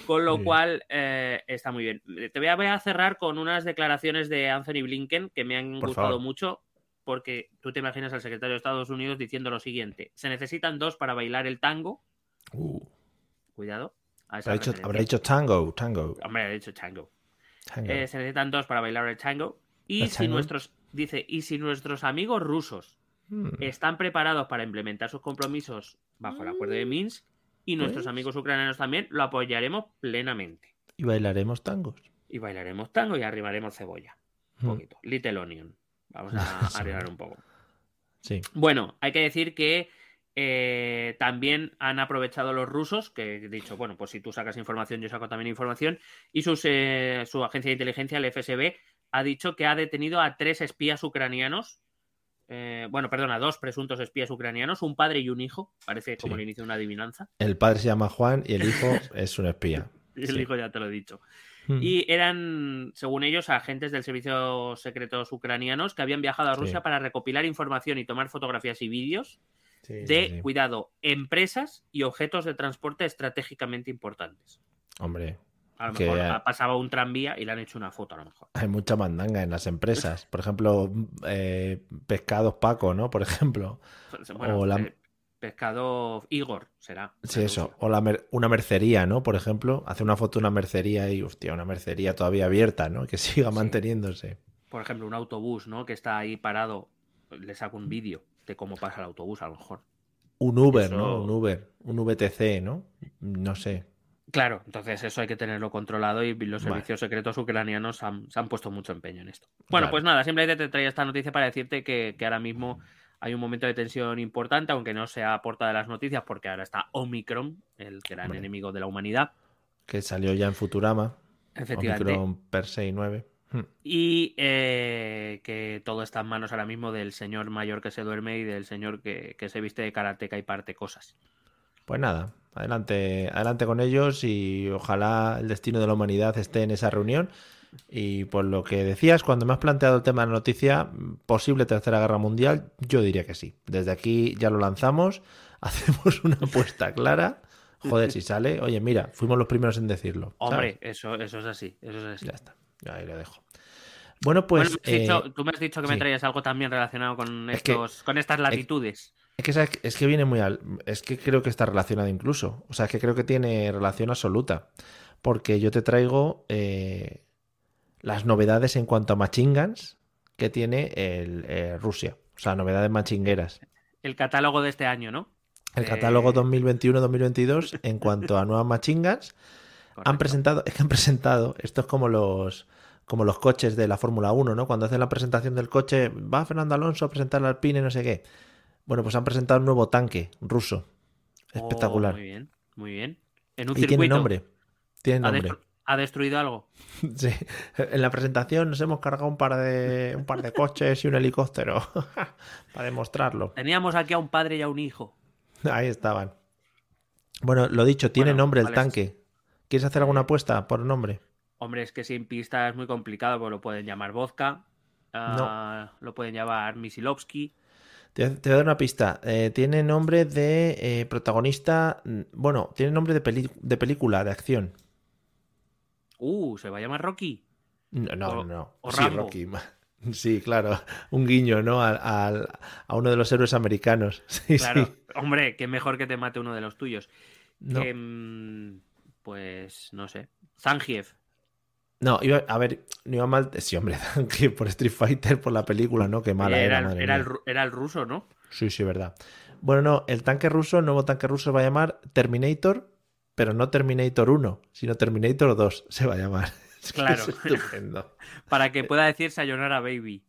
[SPEAKER 2] Con lo cual eh, está muy bien. Te voy a, voy a cerrar con unas declaraciones de Anthony Blinken que me han
[SPEAKER 1] Por
[SPEAKER 2] gustado
[SPEAKER 1] favor.
[SPEAKER 2] mucho, porque tú te imaginas al secretario de Estados Unidos diciendo lo siguiente: se necesitan dos para bailar el tango.
[SPEAKER 1] Uh,
[SPEAKER 2] Cuidado.
[SPEAKER 1] habrá, dicho,
[SPEAKER 2] referencia.
[SPEAKER 1] habrá dicho tango, tango.
[SPEAKER 2] Hombre, ha dicho tango.
[SPEAKER 1] tango.
[SPEAKER 2] Eh, se necesitan dos para bailar el tango. Y
[SPEAKER 1] ¿El
[SPEAKER 2] si nuestros, dice, y si nuestros amigos rusos
[SPEAKER 1] Mm.
[SPEAKER 2] están preparados para implementar sus compromisos bajo el acuerdo de Minsk y nuestros
[SPEAKER 1] Pues.
[SPEAKER 2] amigos ucranianos también, lo apoyaremos plenamente.
[SPEAKER 1] Y bailaremos tangos.
[SPEAKER 2] Y bailaremos tango y arribaremos cebolla. Un
[SPEAKER 1] Mm.
[SPEAKER 2] poquito. Little Onion. Vamos a arribar un poco.
[SPEAKER 1] Sí.
[SPEAKER 2] Bueno, hay que decir que eh, también han aprovechado los rusos, que he dicho, bueno, pues si tú sacas información, yo saco también información, y sus, eh, su agencia de inteligencia, el FSB, ha dicho que ha detenido a tres espías ucranianos, eh, bueno, perdón, a dos presuntos espías ucranianos, un padre y un hijo, parece como
[SPEAKER 1] Sí.
[SPEAKER 2] el inicio de una adivinanza,
[SPEAKER 1] El padre se llama Juan y el hijo es un espía.
[SPEAKER 2] el
[SPEAKER 1] Sí.
[SPEAKER 2] hijo ya te lo he dicho.
[SPEAKER 1] Mm.
[SPEAKER 2] Y eran, según ellos, agentes del servicio secretos ucranianos que habían viajado a
[SPEAKER 1] Sí.
[SPEAKER 2] Rusia para recopilar información y tomar fotografías y vídeos de, cuidado, empresas y objetos de transporte estratégicamente importantes.
[SPEAKER 1] Hombre,
[SPEAKER 2] A lo mejor ha pasado un tranvía y le han hecho una foto, a lo mejor.
[SPEAKER 1] hay mucha mandanga en las empresas. Por ejemplo, eh, pescados Paco, ¿no? Por ejemplo.
[SPEAKER 2] Bueno,
[SPEAKER 1] O la-
[SPEAKER 2] eh, pescado Igor será.
[SPEAKER 1] Sí, eso. O la mer- una mercería, ¿no? Por ejemplo, hace una foto de una mercería y, hostia, una mercería todavía abierta, ¿no? Que siga
[SPEAKER 2] Sí.
[SPEAKER 1] manteniéndose.
[SPEAKER 2] Por ejemplo, un autobús, ¿no? Que está ahí parado. Le saco un vídeo de cómo pasa el autobús, a lo mejor.
[SPEAKER 1] Un Uber,
[SPEAKER 2] Eso-
[SPEAKER 1] ¿no? Un Uber. Un VTC, ¿no? No sé.
[SPEAKER 2] Claro, entonces eso hay que tenerlo controlado y los
[SPEAKER 1] Vale.
[SPEAKER 2] servicios secretos ucranianos han- se han puesto mucho empeño en esto. Bueno, pues nada, simplemente te traía esta noticia para decirte que, que ahora mismo hay un momento de tensión importante, aunque no sea portada de las noticias, porque ahora está Omicron, el gran enemigo de la humanidad.
[SPEAKER 1] Que salió ya en Futurama.
[SPEAKER 2] Efectivamente.
[SPEAKER 1] Omicron per se y 9. Hmm.
[SPEAKER 2] Y eh, que todo está en manos ahora mismo del señor mayor que se duerme y del señor que, que se viste de karateca y parte cosas.
[SPEAKER 1] Pues nada, adelante, adelante con ellos y ojalá el destino de la humanidad esté en esa reunión. Y por lo que decías, cuando me has planteado el tema de la noticia, posible tercera guerra mundial, yo diría que sí. Desde aquí ya lo lanzamos, hacemos una apuesta clara. Joder, si sale, oye, mira, fuimos los primeros en decirlo. ¿sabes?
[SPEAKER 2] Hombre, eso, eso es así, eso es así.
[SPEAKER 1] Ya está, ya ahí lo dejo. Bueno, pues.
[SPEAKER 2] Bueno, me has dicho-
[SPEAKER 1] eh,
[SPEAKER 2] tú me has dicho que me traías algo también relacionado con,
[SPEAKER 1] Es que-
[SPEAKER 2] estos, con estas latitudes.
[SPEAKER 1] Es que, ¿sabes? es que viene muy al. Es que creo que está relacionado incluso. O sea, es que creo que tiene relación absoluta. Porque yo te traigo eh, las novedades en cuanto a machine guns que tiene el, eh, Rusia. O sea, novedades machingueras.
[SPEAKER 2] El catálogo de este año, ¿no?
[SPEAKER 1] El
[SPEAKER 2] Eh,
[SPEAKER 1] catálogo 2021-2022 en cuanto a nuevas machine guns han presentado, es que han presentado, esto es como los como los coches de la Fórmula 1, ¿no? Cuando hacen la presentación del coche, va Fernando Alonso a presentar al Alpine, no sé qué. Bueno, pues han presentado un nuevo tanque ruso. Espectacular.
[SPEAKER 2] Oh, muy bien, muy bien. En un
[SPEAKER 1] y
[SPEAKER 2] circuito.
[SPEAKER 1] tiene nombre. Tiene
[SPEAKER 2] ¿Ha,
[SPEAKER 1] nombre.
[SPEAKER 2] destru- ha destruido algo?
[SPEAKER 1] Sí. En la presentación nos hemos cargado un par de un par de coches y un helicóptero para demostrarlo.
[SPEAKER 2] Teníamos aquí a un padre y a un hijo.
[SPEAKER 1] Ahí estaban. Bueno, lo dicho, tiene
[SPEAKER 2] Bueno,
[SPEAKER 1] nombre el
[SPEAKER 2] vale.
[SPEAKER 1] tanque. ¿Quieres hacer alguna apuesta por nombre?
[SPEAKER 2] Hombre, es que sin pista es muy complicado, porque lo pueden llamar vodka, ah, lo pueden llamar Misilovsky.
[SPEAKER 1] Te, te voy a dar una pista. Eh, tiene nombre de eh, protagonista. mm, Bueno, tiene nombre de, peli- de película, de acción.
[SPEAKER 2] Uh, se va a llamar Rocky.
[SPEAKER 1] No, no,
[SPEAKER 2] O-
[SPEAKER 1] no.
[SPEAKER 2] o
[SPEAKER 1] Sí,
[SPEAKER 2] Rambo.
[SPEAKER 1] Rocky. Sí, claro, un guiño, ¿no? Al- a uno de los héroes americanos. Sí,
[SPEAKER 2] Claro,
[SPEAKER 1] sí.
[SPEAKER 2] hombre, que mejor que te mate uno de los tuyos.
[SPEAKER 1] No.
[SPEAKER 2] Que, mm, pues no sé. Zangief.
[SPEAKER 1] No, iba, a ver, no iba mal. Sí, hombre, por Street Fighter, por la película, ¿no? Qué mala era,
[SPEAKER 2] era, era el, era el ruso, ¿no?
[SPEAKER 1] Sí, sí, verdad. Bueno, no, el tanque ruso, el nuevo tanque ruso se va a llamar Terminator, pero no Terminator 1, sino Terminator 2 se va a llamar. Es
[SPEAKER 2] Claro.
[SPEAKER 1] Es estupendo.
[SPEAKER 2] Para que pueda decir Sayonara Baby.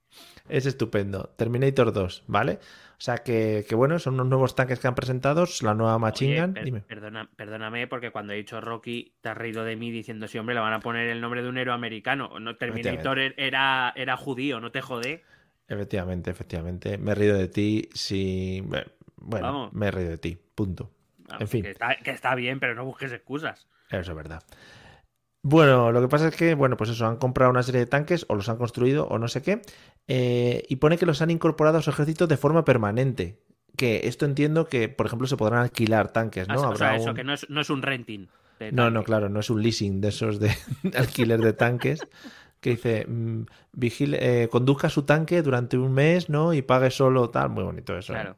[SPEAKER 1] Es estupendo. Terminator 2, ¿vale? O sea que, que bueno, son unos nuevos tanques que han presentado, la nueva Machine
[SPEAKER 2] Oye,
[SPEAKER 1] Gun.
[SPEAKER 2] per-
[SPEAKER 1] Dime.
[SPEAKER 2] perdona, perdóname, porque cuando he dicho Rocky, te has reído de mí diciendo, sí, hombre, le van a poner el nombre de un héroe americano. No, Terminator er- era, era judío, no te jode.
[SPEAKER 1] Efectivamente, efectivamente. Me he reído de ti si... Bueno,
[SPEAKER 2] Vamos.
[SPEAKER 1] me he reído de ti, punto. En fin.
[SPEAKER 2] Que está, que está bien, pero no busques excusas.
[SPEAKER 1] Eso es verdad. Bueno, lo que pasa es que, bueno, pues eso, han comprado una serie de tanques o los han construido o no sé qué, eh, y pone que los han incorporado a su ejército de forma permanente. Que esto entiendo que, por ejemplo, se podrán alquilar tanques, ¿no?
[SPEAKER 2] o sea,
[SPEAKER 1] Habrá
[SPEAKER 2] eso,
[SPEAKER 1] un-
[SPEAKER 2] que no es, no es un renting.
[SPEAKER 1] No, no, claro, no es un leasing de esos de alquiler de tanques que dice, mm, vigile, eh, conduzca su tanque durante un mes, ¿no? Y pague solo tal, muy bonito eso. ¿eh?
[SPEAKER 2] Claro.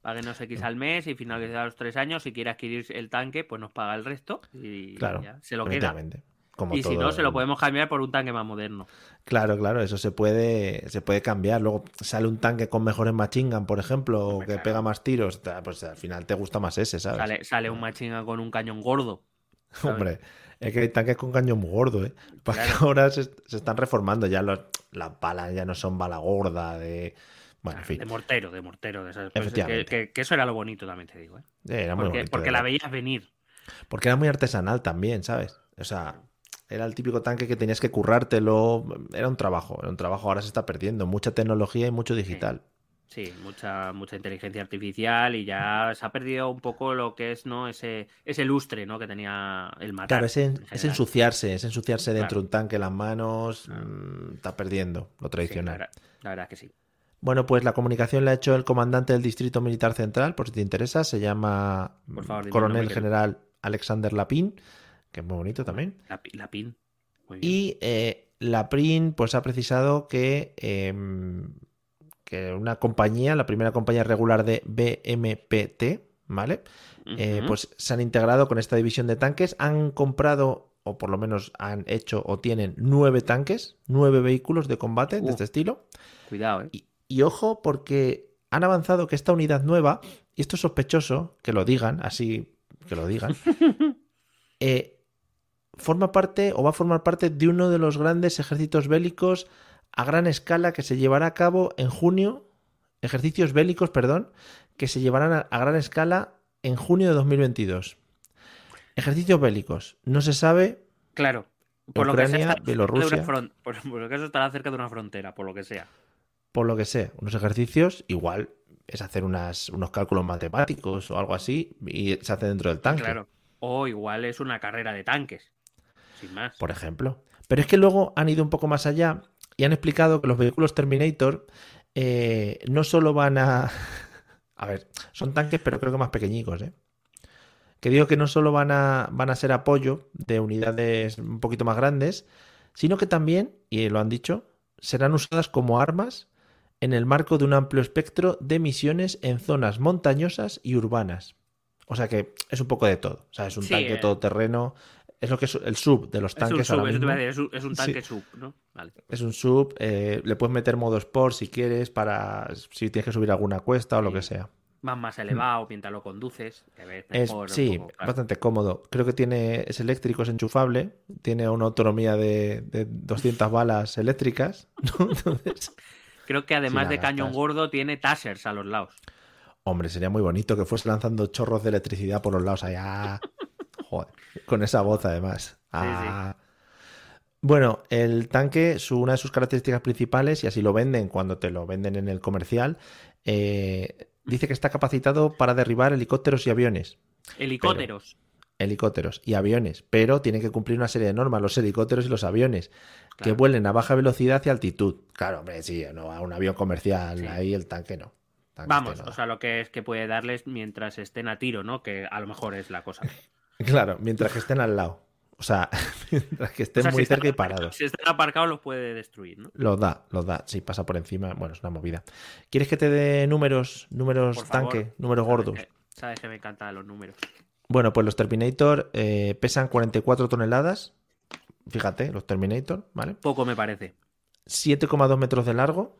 [SPEAKER 2] Pague unos X al mes y finalizar los tres años. Si quiere adquirir el tanque, pues nos paga el resto y
[SPEAKER 1] Claro,
[SPEAKER 2] ya, se lo queda.
[SPEAKER 1] Como
[SPEAKER 2] Y si no, se lo podemos cambiar por un tanque más moderno.
[SPEAKER 1] Claro, claro, eso se puede, se puede cambiar. Luego sale un tanque con mejores machine gun, por ejemplo, o que
[SPEAKER 2] claro.
[SPEAKER 1] pega más tiros, pues al final te gusta más ese, ¿sabes?
[SPEAKER 2] Sale, sale un machinga con un cañón gordo. ¿sabes?
[SPEAKER 1] Hombre, es que hay tanques con cañón muy gordo, ¿eh? Porque
[SPEAKER 2] Claro.
[SPEAKER 1] ahora se, se están reformando ya los, las balas, ya no son bala gorda, de... Bueno, en fin,
[SPEAKER 2] De mortero, de mortero. De esas, que,
[SPEAKER 1] Efectivamente.
[SPEAKER 2] que- que eso era lo bonito también, te digo. ¿eh?
[SPEAKER 1] era muy
[SPEAKER 2] Porque,
[SPEAKER 1] bonito,
[SPEAKER 2] porque
[SPEAKER 1] de
[SPEAKER 2] la veías venir.
[SPEAKER 1] Porque era muy artesanal también, ¿sabes? O sea, era el típico tanque que tenías que currártelo, era un trabajo, era un trabajo, ahora se está perdiendo, mucha tecnología y mucho digital.
[SPEAKER 2] Sí, mucha, mucha inteligencia artificial y ya se ha perdido un poco lo que es no ese, ese lustre ¿no? que tenía el matar.
[SPEAKER 1] Claro, es, en- ensuciarse, es ensuciarse dentro de un tanque, las manos,
[SPEAKER 2] Claro.
[SPEAKER 1] mm, está perdiendo lo
[SPEAKER 2] Sí, la,
[SPEAKER 1] tradicional.
[SPEAKER 2] verdad, la verdad que sí.
[SPEAKER 1] Bueno, pues la comunicación la ha hecho el comandante del Distrito Militar Central, por si te interesa, se llama
[SPEAKER 2] favor,
[SPEAKER 1] Coronel General Alexander Lapin, que es muy bonito también.
[SPEAKER 2] La, la pin. Muy bien.
[SPEAKER 1] Y eh, la PRIN pues ha precisado que, em, que una compañía, la primera compañía regular de BMPT, ¿vale? Eh, pues se han integrado con esta división de tanques, han comprado, o por lo menos han hecho o tienen nueve tanques, nueve vehículos de combate de
[SPEAKER 2] Uh.
[SPEAKER 1] este estilo.
[SPEAKER 2] Cuidado, ¿eh?
[SPEAKER 1] Y, y ojo, porque han avanzado que esta unidad nueva, y esto es sospechoso, que lo digan, así que lo digan, eh, forma parte o va a formar parte de uno de los grandes ejércitos bélicos a gran escala que se llevará a cabo en junio, ejercicios bélicos, perdón, que se llevarán a, a gran escala en junio de 2022. Ejercicios bélicos. No se sabe
[SPEAKER 2] Claro. Por lo que sea, estará cerca de
[SPEAKER 1] Bielorrusia.
[SPEAKER 2] una fron- por, por lo que eso estará cerca de una frontera, por lo que sea.
[SPEAKER 1] por lo que sé, unos ejercicios, igual es hacer unas, unos cálculos matemáticos o algo así y se hace dentro del tanque,
[SPEAKER 2] Claro. O igual es una carrera de tanques. Sin más.
[SPEAKER 1] por ejemplo. Pero es que luego han ido un poco más allá y han explicado que los vehículos Terminator eh, no solo van a... A ver, son tanques pero creo que más pequeñicos, ¿eh? Que digo que no solo van a, van a ser apoyo de unidades un poquito más grandes, sino que también, y lo han dicho, serán usadas como armas en el marco de un amplio espectro de misiones en zonas montañosas y urbanas. O sea que es un poco de todo. O sea, es un
[SPEAKER 2] Sí,
[SPEAKER 1] tanque
[SPEAKER 2] eh.
[SPEAKER 1] todoterreno. Es lo que es el sub de los
[SPEAKER 2] es un
[SPEAKER 1] tanques
[SPEAKER 2] sub,
[SPEAKER 1] ahora
[SPEAKER 2] eso te iba a
[SPEAKER 1] mismo.
[SPEAKER 2] decir, es un, es un
[SPEAKER 1] Sí.
[SPEAKER 2] tanque sub, ¿no? Vale.
[SPEAKER 1] Es un sub. eh, le puedes meter modo sport si quieres para si tienes que subir alguna cuesta o lo que sea.
[SPEAKER 2] Vas más elevado mientras lo conduces. que ves
[SPEAKER 1] Mm. Es, sí,
[SPEAKER 2] poco, claro.
[SPEAKER 1] bastante cómodo. Creo que tiene es eléctrico, es enchufable. Tiene una autonomía de, de 200 balas eléctricas. ¿no? Entonces,
[SPEAKER 2] Creo que además de cañón
[SPEAKER 1] gastas.
[SPEAKER 2] gordo tiene tasers a los lados.
[SPEAKER 1] hombre, sería muy bonito que fuese lanzando chorros de electricidad por los lados allá. Joder, con esa voz además. Ah. Bueno, el tanque, su, una de sus características principales, y así lo venden cuando te lo venden en el comercial, eh, dice que está capacitado para derribar helicópteros y aviones.
[SPEAKER 2] Helicópteros.
[SPEAKER 1] Helicópteros y aviones, pero tienen que cumplir una serie de normas, los helicópteros y los aviones, que vuelen a baja velocidad y altitud. Claro, hombre, sí, no a un avión comercial,
[SPEAKER 2] Sí.
[SPEAKER 1] ahí el tanque no. Tanque
[SPEAKER 2] Vamos,
[SPEAKER 1] este no.
[SPEAKER 2] o sea, lo que es que puede darles mientras estén a tiro, ¿no? Que a lo mejor es la cosa.
[SPEAKER 1] Claro, mientras que estén al lado. O sea, mientras que estén
[SPEAKER 2] O sea,
[SPEAKER 1] muy
[SPEAKER 2] si
[SPEAKER 1] cerca y parados.
[SPEAKER 2] Si están aparcados, los puede destruir, ¿no?
[SPEAKER 1] Los da, los da. Si pasa por encima, bueno, es una movida. ¿Quieres que te dé números, números
[SPEAKER 2] Por favor.
[SPEAKER 1] tanque, números
[SPEAKER 2] Sabes
[SPEAKER 1] gordos?
[SPEAKER 2] que- Sabes que me encantan los números.
[SPEAKER 1] Bueno, pues los Terminator eh, pesan 44 toneladas. Fíjate, los Terminator, ¿vale?
[SPEAKER 2] Poco me parece.
[SPEAKER 1] 7,2 metros de largo.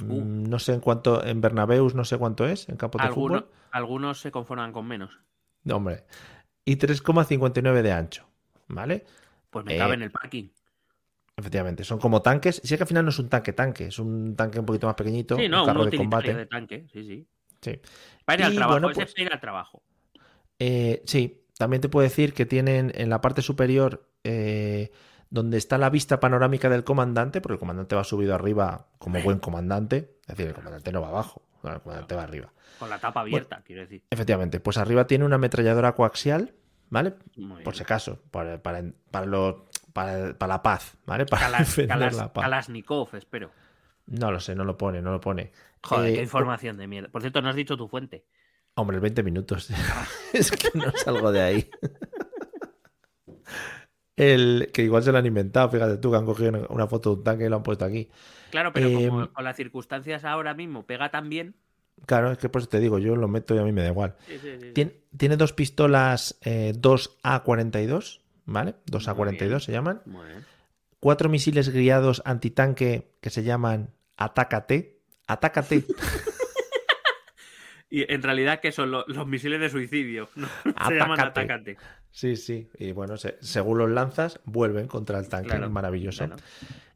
[SPEAKER 2] Uh.
[SPEAKER 1] Mm, No sé en cuánto, en Bernabeus no sé cuánto es, en campos de fútbol.
[SPEAKER 2] algunos se conforman con menos.
[SPEAKER 1] No, hombre. Y 3,59 de ancho, ¿vale?
[SPEAKER 2] Pues me
[SPEAKER 1] Eh,
[SPEAKER 2] cabe en el parking.
[SPEAKER 1] Efectivamente, son como tanques. Si es que al final no es un tanque tanque, es un tanque un poquito más pequeñito,
[SPEAKER 2] Sí, no,
[SPEAKER 1] un
[SPEAKER 2] un
[SPEAKER 1] carro de
[SPEAKER 2] utilitario
[SPEAKER 1] combate.
[SPEAKER 2] de tanque, sí, sí.
[SPEAKER 1] Sí.
[SPEAKER 2] Para ir al
[SPEAKER 1] Y,
[SPEAKER 2] trabajo,
[SPEAKER 1] bueno, pues-
[SPEAKER 2] es ir al trabajo.
[SPEAKER 1] Eh, sí, también te puedo decir que tienen en la parte superior eh, donde está la vista panorámica del comandante, porque el comandante va subido arriba como buen comandante, es decir, el comandante no va abajo, el comandante va arriba.
[SPEAKER 2] Con la tapa abierta, quiero decir.
[SPEAKER 1] Efectivamente, pues arriba tiene una ametralladora coaxial, ¿vale?
[SPEAKER 2] Muy
[SPEAKER 1] Por
[SPEAKER 2] bien.
[SPEAKER 1] si acaso, para, para, para, lo- para, para la paz, ¿vale? Para
[SPEAKER 2] Kalas-
[SPEAKER 1] la paz.
[SPEAKER 2] Kalashnikov, espero.
[SPEAKER 1] No lo sé, no lo pone, no lo pone.
[SPEAKER 2] Joder,
[SPEAKER 1] Eh,
[SPEAKER 2] qué información de mierda. Por cierto, no has dicho tu fuente.
[SPEAKER 1] Hombre, 20 minutos. es que no salgo de ahí. El, que igual se lo han inventado, fíjate tú, que han cogido una- foto de un tanque y lo han puesto aquí.
[SPEAKER 2] Claro, pero
[SPEAKER 1] Eh,
[SPEAKER 2] como con las circunstancias ahora mismo pega tan bien.
[SPEAKER 1] Claro, es que por eso te digo, yo lo meto y a mí me da igual.
[SPEAKER 2] Sí, sí, sí.
[SPEAKER 1] Tiene, tiene dos pistolas eh, 2A42, ¿vale? 2A42
[SPEAKER 2] bien.
[SPEAKER 1] se llaman.
[SPEAKER 2] Muy bien.
[SPEAKER 1] Cuatro misiles guiados antitanque que se llaman Atácate. Atácate.
[SPEAKER 2] Y en realidad, ¿qué son los, los misiles de suicidio? ¿no? Se llaman
[SPEAKER 1] Atácate. Sí, sí. Y bueno, se- según los lanzas, vuelven contra el tanque.
[SPEAKER 2] Claro.
[SPEAKER 1] Maravilloso. Y bueno,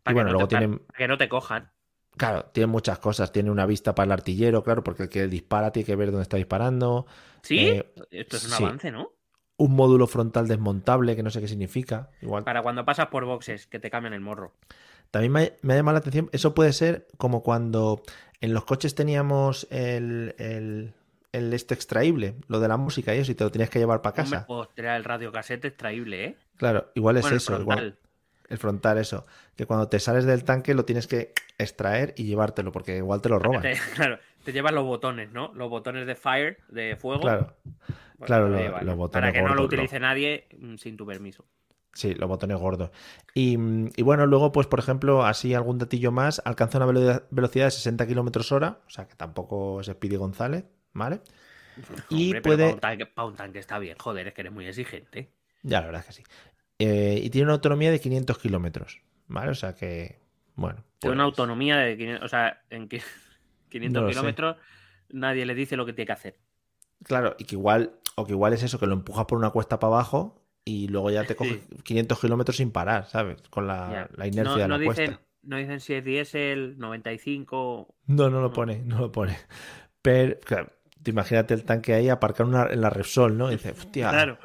[SPEAKER 2] que no
[SPEAKER 1] luego
[SPEAKER 2] te,
[SPEAKER 1] tienen.
[SPEAKER 2] para que no te cojan.
[SPEAKER 1] Claro, tiene muchas cosas. Tiene una vista para el artillero, claro, porque el que dispara tiene que ver dónde está disparando.
[SPEAKER 2] ¿Sí?
[SPEAKER 1] Eh,
[SPEAKER 2] Esto es un
[SPEAKER 1] sí.
[SPEAKER 2] avance, ¿no?
[SPEAKER 1] Un módulo frontal desmontable, que no sé qué significa. Igual.
[SPEAKER 2] Para cuando pasas por boxes, que te cambian el morro.
[SPEAKER 1] También me, me ha llamado la atención. Eso puede ser como cuando en los coches teníamos el, el, el este extraíble, lo de la música y eso, y te lo tenías que llevar para casa.
[SPEAKER 2] ostras, el radiocasete extraíble, ¿eh?
[SPEAKER 1] Claro, igual es
[SPEAKER 2] Bueno, el
[SPEAKER 1] eso. igual-
[SPEAKER 2] frontal.
[SPEAKER 1] el frontal, eso. Que cuando te sales del tanque lo tienes que extraer y llevártelo, porque igual te lo roban.
[SPEAKER 2] Te- claro, te llevas los botones, ¿no? Los botones de fire, de fuego.
[SPEAKER 1] Claro.
[SPEAKER 2] Pues
[SPEAKER 1] claro, lo- los botones
[SPEAKER 2] Para que no lo utilice nadie mm, sin tu permiso.
[SPEAKER 1] Sí, los botones gordos. Y, mm, y bueno, luego, pues por ejemplo, así algún datillo más, alcanza una velo- velocidad de 60 kilómetros hora, o sea que tampoco es Speedy González, ¿vale? Y
[SPEAKER 2] Hombre,
[SPEAKER 1] puede.
[SPEAKER 2] para un, tanque, para un tanque está bien, joder, es que eres muy exigente.
[SPEAKER 1] Ya, la verdad es que sí. Eh, y tiene una autonomía de 500 kilómetros, ¿vale? O sea que, bueno.
[SPEAKER 2] Tiene una
[SPEAKER 1] pues,
[SPEAKER 2] autonomía de 500, o sea, en qui- 500
[SPEAKER 1] No
[SPEAKER 2] kilómetros nadie le dice lo que tiene que hacer.
[SPEAKER 1] Claro, y que igual, o que igual es eso, que lo empujas por una cuesta para abajo y luego ya te coge 500 kilómetros sin parar, ¿sabes? Con la, la inercia
[SPEAKER 2] no,
[SPEAKER 1] de la
[SPEAKER 2] no
[SPEAKER 1] cuesta.
[SPEAKER 2] dicen, no dicen si es diésel, 95.
[SPEAKER 1] No, no lo pone, no lo pone. Pero, claro, imagínate el tanque ahí aparcar una, en la Repsol, ¿no? Y dices, hostia.
[SPEAKER 2] Claro.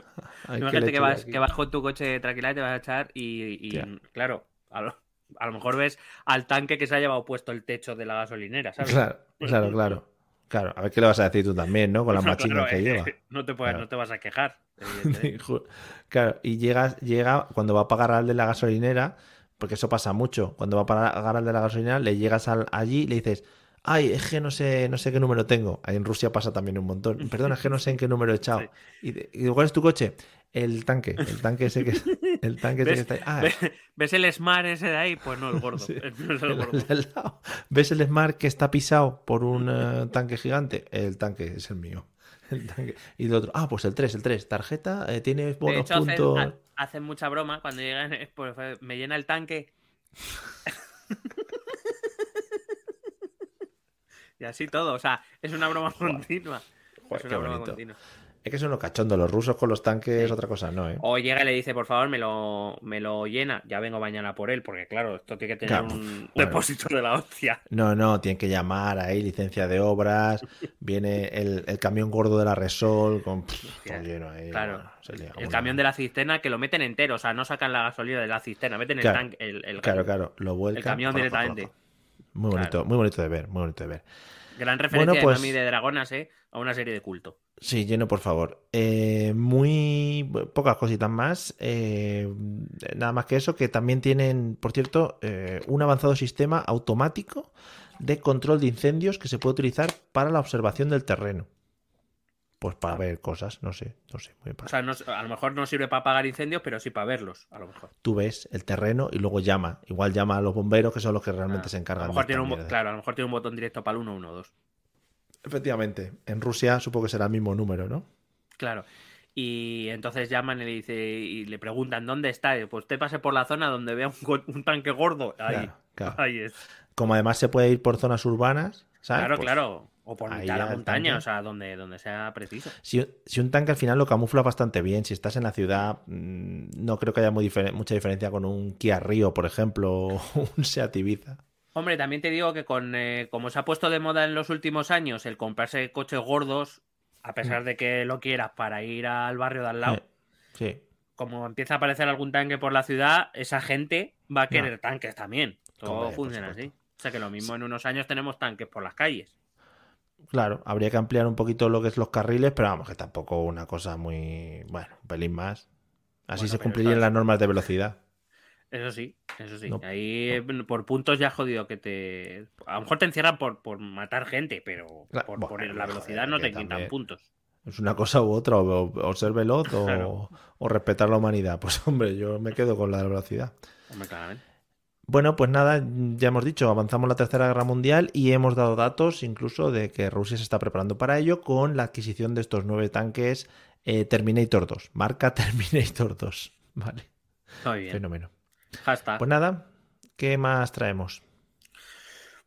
[SPEAKER 1] ay, ¿qué
[SPEAKER 2] Imagínate que vas,
[SPEAKER 1] aquí?
[SPEAKER 2] que vas con tu coche tranquila y te vas a echar y, claro, a lo, a lo mejor ves al tanque que se ha llevado puesto el techo de la gasolinera, ¿sabes?
[SPEAKER 1] Claro, claro, claro. Claro, a ver qué le vas a decir tú también, ¿no? Con las
[SPEAKER 2] No,
[SPEAKER 1] machinas
[SPEAKER 2] claro,
[SPEAKER 1] que
[SPEAKER 2] eh,
[SPEAKER 1] lleva.
[SPEAKER 2] No te, puedes,
[SPEAKER 1] Claro.
[SPEAKER 2] no te vas a quejar.
[SPEAKER 1] Claro, y llegas, llega cuando va a pagar al de la gasolinera, porque eso pasa mucho. Cuando va a pagar al de la gasolinera, le llegas al- allí y le dices, ay, es que no sé, no sé qué número tengo. Ahí en Rusia pasa también un montón. Perdona, es que no sé en qué número he echado.
[SPEAKER 2] Sí.
[SPEAKER 1] Y, ¿cuál es tu coche? El tanque, el tanque ese que, el tanque ese que
[SPEAKER 2] ¿Ves,
[SPEAKER 1] está ahí. Ah,
[SPEAKER 2] ves- ves el Smart ese de ahí? Pues no, el gordo.
[SPEAKER 1] Sí.
[SPEAKER 2] No es el gordo.
[SPEAKER 1] el del lado. ¿Ves el Smart que está pisado por un eh, tanque gigante? El tanque es el mío. El tanque. Y el otro, ah, pues el 3, el 3. Tarjeta, eh, tienes
[SPEAKER 2] De
[SPEAKER 1] buenos
[SPEAKER 2] hecho, hacen,
[SPEAKER 1] puntos.
[SPEAKER 2] ha- hacen mucha broma cuando llegan. eh, pues, me llena el tanque. Y así todo. O sea, es una broma continua.
[SPEAKER 1] Joder,
[SPEAKER 2] es una broma continua.
[SPEAKER 1] Es que son unos cachondos. Los rusos con los tanques es
[SPEAKER 2] Sí.
[SPEAKER 1] otra cosa, ¿no? ¿eh?
[SPEAKER 2] O llega y le dice, por favor, me lo, me lo llena. Ya vengo mañana por él, porque claro, esto tiene que tener
[SPEAKER 1] Claro,
[SPEAKER 2] un
[SPEAKER 1] bueno.
[SPEAKER 2] depósito de la hostia.
[SPEAKER 1] No, no, tienen que llamar ahí, licencia de obras. Viene el, el camión gordo de la Resol con pff, lleno ahí.
[SPEAKER 2] claro.
[SPEAKER 1] bueno, se lía
[SPEAKER 2] El camión de la cisterna que lo meten entero, o sea, no sacan la gasolina de la cisterna, meten
[SPEAKER 1] Claro.
[SPEAKER 2] el tanque, el, el-
[SPEAKER 1] Claro, claro, lo vuelcan.
[SPEAKER 2] el camión directamente.
[SPEAKER 1] Muy bonito,
[SPEAKER 2] Claro.
[SPEAKER 1] muy bonito de ver, muy bonito de ver.
[SPEAKER 2] Gran referencia
[SPEAKER 1] Bueno, pues-
[SPEAKER 2] de Mami de Dragonas, ¿eh? A una serie de culto.
[SPEAKER 1] Sí, lleno, por favor. Eh, muy pocas cositas más. eh, nada más que eso, que también tienen, por cierto, eh, un avanzado sistema automático de control de incendios que se puede utilizar para la observación del terreno. Pues para ver cosas, no sé, no sé. muy
[SPEAKER 2] O sea, no- a lo mejor no sirve para apagar incendios, pero sí para verlos, a lo mejor.
[SPEAKER 1] Tú ves el terreno y luego llama. Igual llama a los bomberos, que son los que realmente
[SPEAKER 2] Ah,
[SPEAKER 1] se
[SPEAKER 2] a
[SPEAKER 1] encargan
[SPEAKER 2] lo
[SPEAKER 1] de
[SPEAKER 2] mejor
[SPEAKER 1] esta
[SPEAKER 2] tiene un, claro, a lo mejor tiene un botón directo para el 112.
[SPEAKER 1] Efectivamente. En Rusia supongo que será el mismo número, ¿no?
[SPEAKER 2] Claro. Y entonces llaman y le dice y le preguntan dónde está. Y, Pues usted pase por la zona donde vea un, tanque gordo. Ahí,
[SPEAKER 1] Claro, claro.
[SPEAKER 2] ahí es.
[SPEAKER 1] Como además se puede ir por zonas urbanas, ¿sabes?
[SPEAKER 2] Claro,
[SPEAKER 1] Pues,
[SPEAKER 2] claro. O por mitad de la montaña, o sea, donde, donde sea preciso.
[SPEAKER 1] Si, si un tanque al final lo camufla bastante bien, si estás en la ciudad, mm, no creo que haya muy difer- mucha diferencia con un Kia Rio, por ejemplo, o un Seat Ibiza.
[SPEAKER 2] Hombre, también te digo que con eh, como se ha puesto de moda en los últimos años el comprarse coches gordos, a pesar de que lo quieras para ir al barrio de al lado,
[SPEAKER 1] sí,
[SPEAKER 2] como empieza a aparecer algún tanque por la ciudad, esa gente va a querer
[SPEAKER 1] No.
[SPEAKER 2] tanques también. Todo
[SPEAKER 1] Hombre,
[SPEAKER 2] funciona así. O sea que lo mismo en unos años tenemos tanques por las calles.
[SPEAKER 1] Claro, habría que ampliar un poquito lo que es los carriles, pero vamos, que tampoco una cosa muy, bueno, un pelín más. Así
[SPEAKER 2] Bueno,
[SPEAKER 1] se cumplirían las normas de velocidad.
[SPEAKER 2] Eso sí, eso sí.
[SPEAKER 1] No,
[SPEAKER 2] Ahí eh, por puntos ya has jodido que te. A lo mejor te encierran por, por matar gente, pero
[SPEAKER 1] Claro,
[SPEAKER 2] por,
[SPEAKER 1] bueno,
[SPEAKER 2] por la
[SPEAKER 1] joder,
[SPEAKER 2] velocidad no te quitan puntos.
[SPEAKER 1] Es una cosa u otra, o, o ser veloz o,
[SPEAKER 2] Claro.
[SPEAKER 1] o respetar la humanidad. Pues hombre, yo me quedo con la velocidad.
[SPEAKER 2] Hombre, claramente.
[SPEAKER 1] Bueno, pues nada, ya hemos dicho, avanzamos la Tercera Guerra Mundial y hemos dado datos incluso de que Rusia se está preparando para ello con la adquisición de estos nueve tanques eh, Terminator 2, marca Terminator 2. Vale,
[SPEAKER 2] Muy bien.
[SPEAKER 1] fenómeno.
[SPEAKER 2] Hashtag.
[SPEAKER 1] Pues nada, ¿qué más traemos?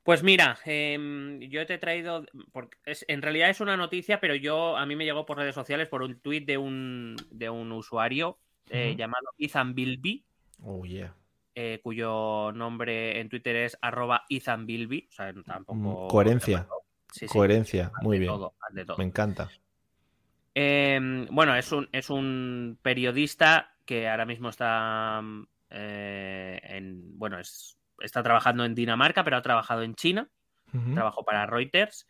[SPEAKER 2] Pues mira, em, yo te he traído, porque es, en realidad es una noticia, pero yo a mí me llegó por redes sociales por un tuit de un, de un usuario eh, llamado Ethan Bilby,
[SPEAKER 1] Oh, yeah.
[SPEAKER 2] Eh, cuyo nombre en Twitter es arroba Ethan Bilby, o sea, tampoco...
[SPEAKER 1] Mm, coherencia.
[SPEAKER 2] Sí, sí,
[SPEAKER 1] Coherencia, muy bien.
[SPEAKER 2] todo, de todo.
[SPEAKER 1] Me encanta.
[SPEAKER 2] Eh, bueno, es un, es un periodista que ahora mismo está eh, en. Bueno, es, está trabajando en Dinamarca, pero ha trabajado en China.
[SPEAKER 1] Ujú.
[SPEAKER 2] Trabajó para Reuters.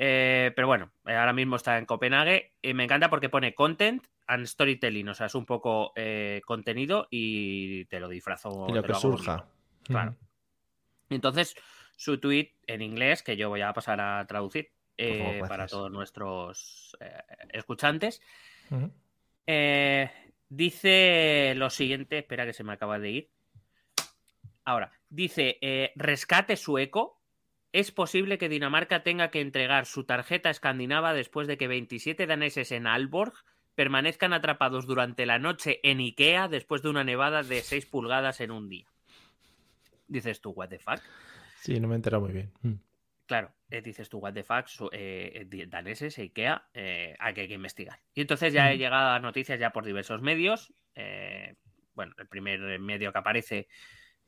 [SPEAKER 2] Eh, pero bueno, eh, ahora mismo está en Copenhague. Y me encanta porque pone content and storytelling. O sea, es un poco eh, contenido y te lo disfrazo.
[SPEAKER 1] Y lo que surja.
[SPEAKER 2] Claro. Entonces, su tweet en inglés, que yo voy a pasar a traducir eh, para todos nuestros eh, escuchantes, eh, dice lo siguiente, espera que se me acaba de ir. Ahora, dice, eh, rescate sueco. Es posible que Dinamarca tenga que entregar su tarjeta escandinava después de que 27 daneses en Alborg permanezcan atrapados durante la noche en Ikea después de una nevada de 6 pulgadas en un día. Dices tú, what the fuck?
[SPEAKER 1] Sí, no me he enterado muy bien. Mm.
[SPEAKER 2] Claro, eh, dices tú, what the fuck, su- eh, eh, daneses, IKEA, eh, hay que investigar. Y entonces ya he llegado a noticias ya por diversos medios. eh, bueno, el primer medio que aparece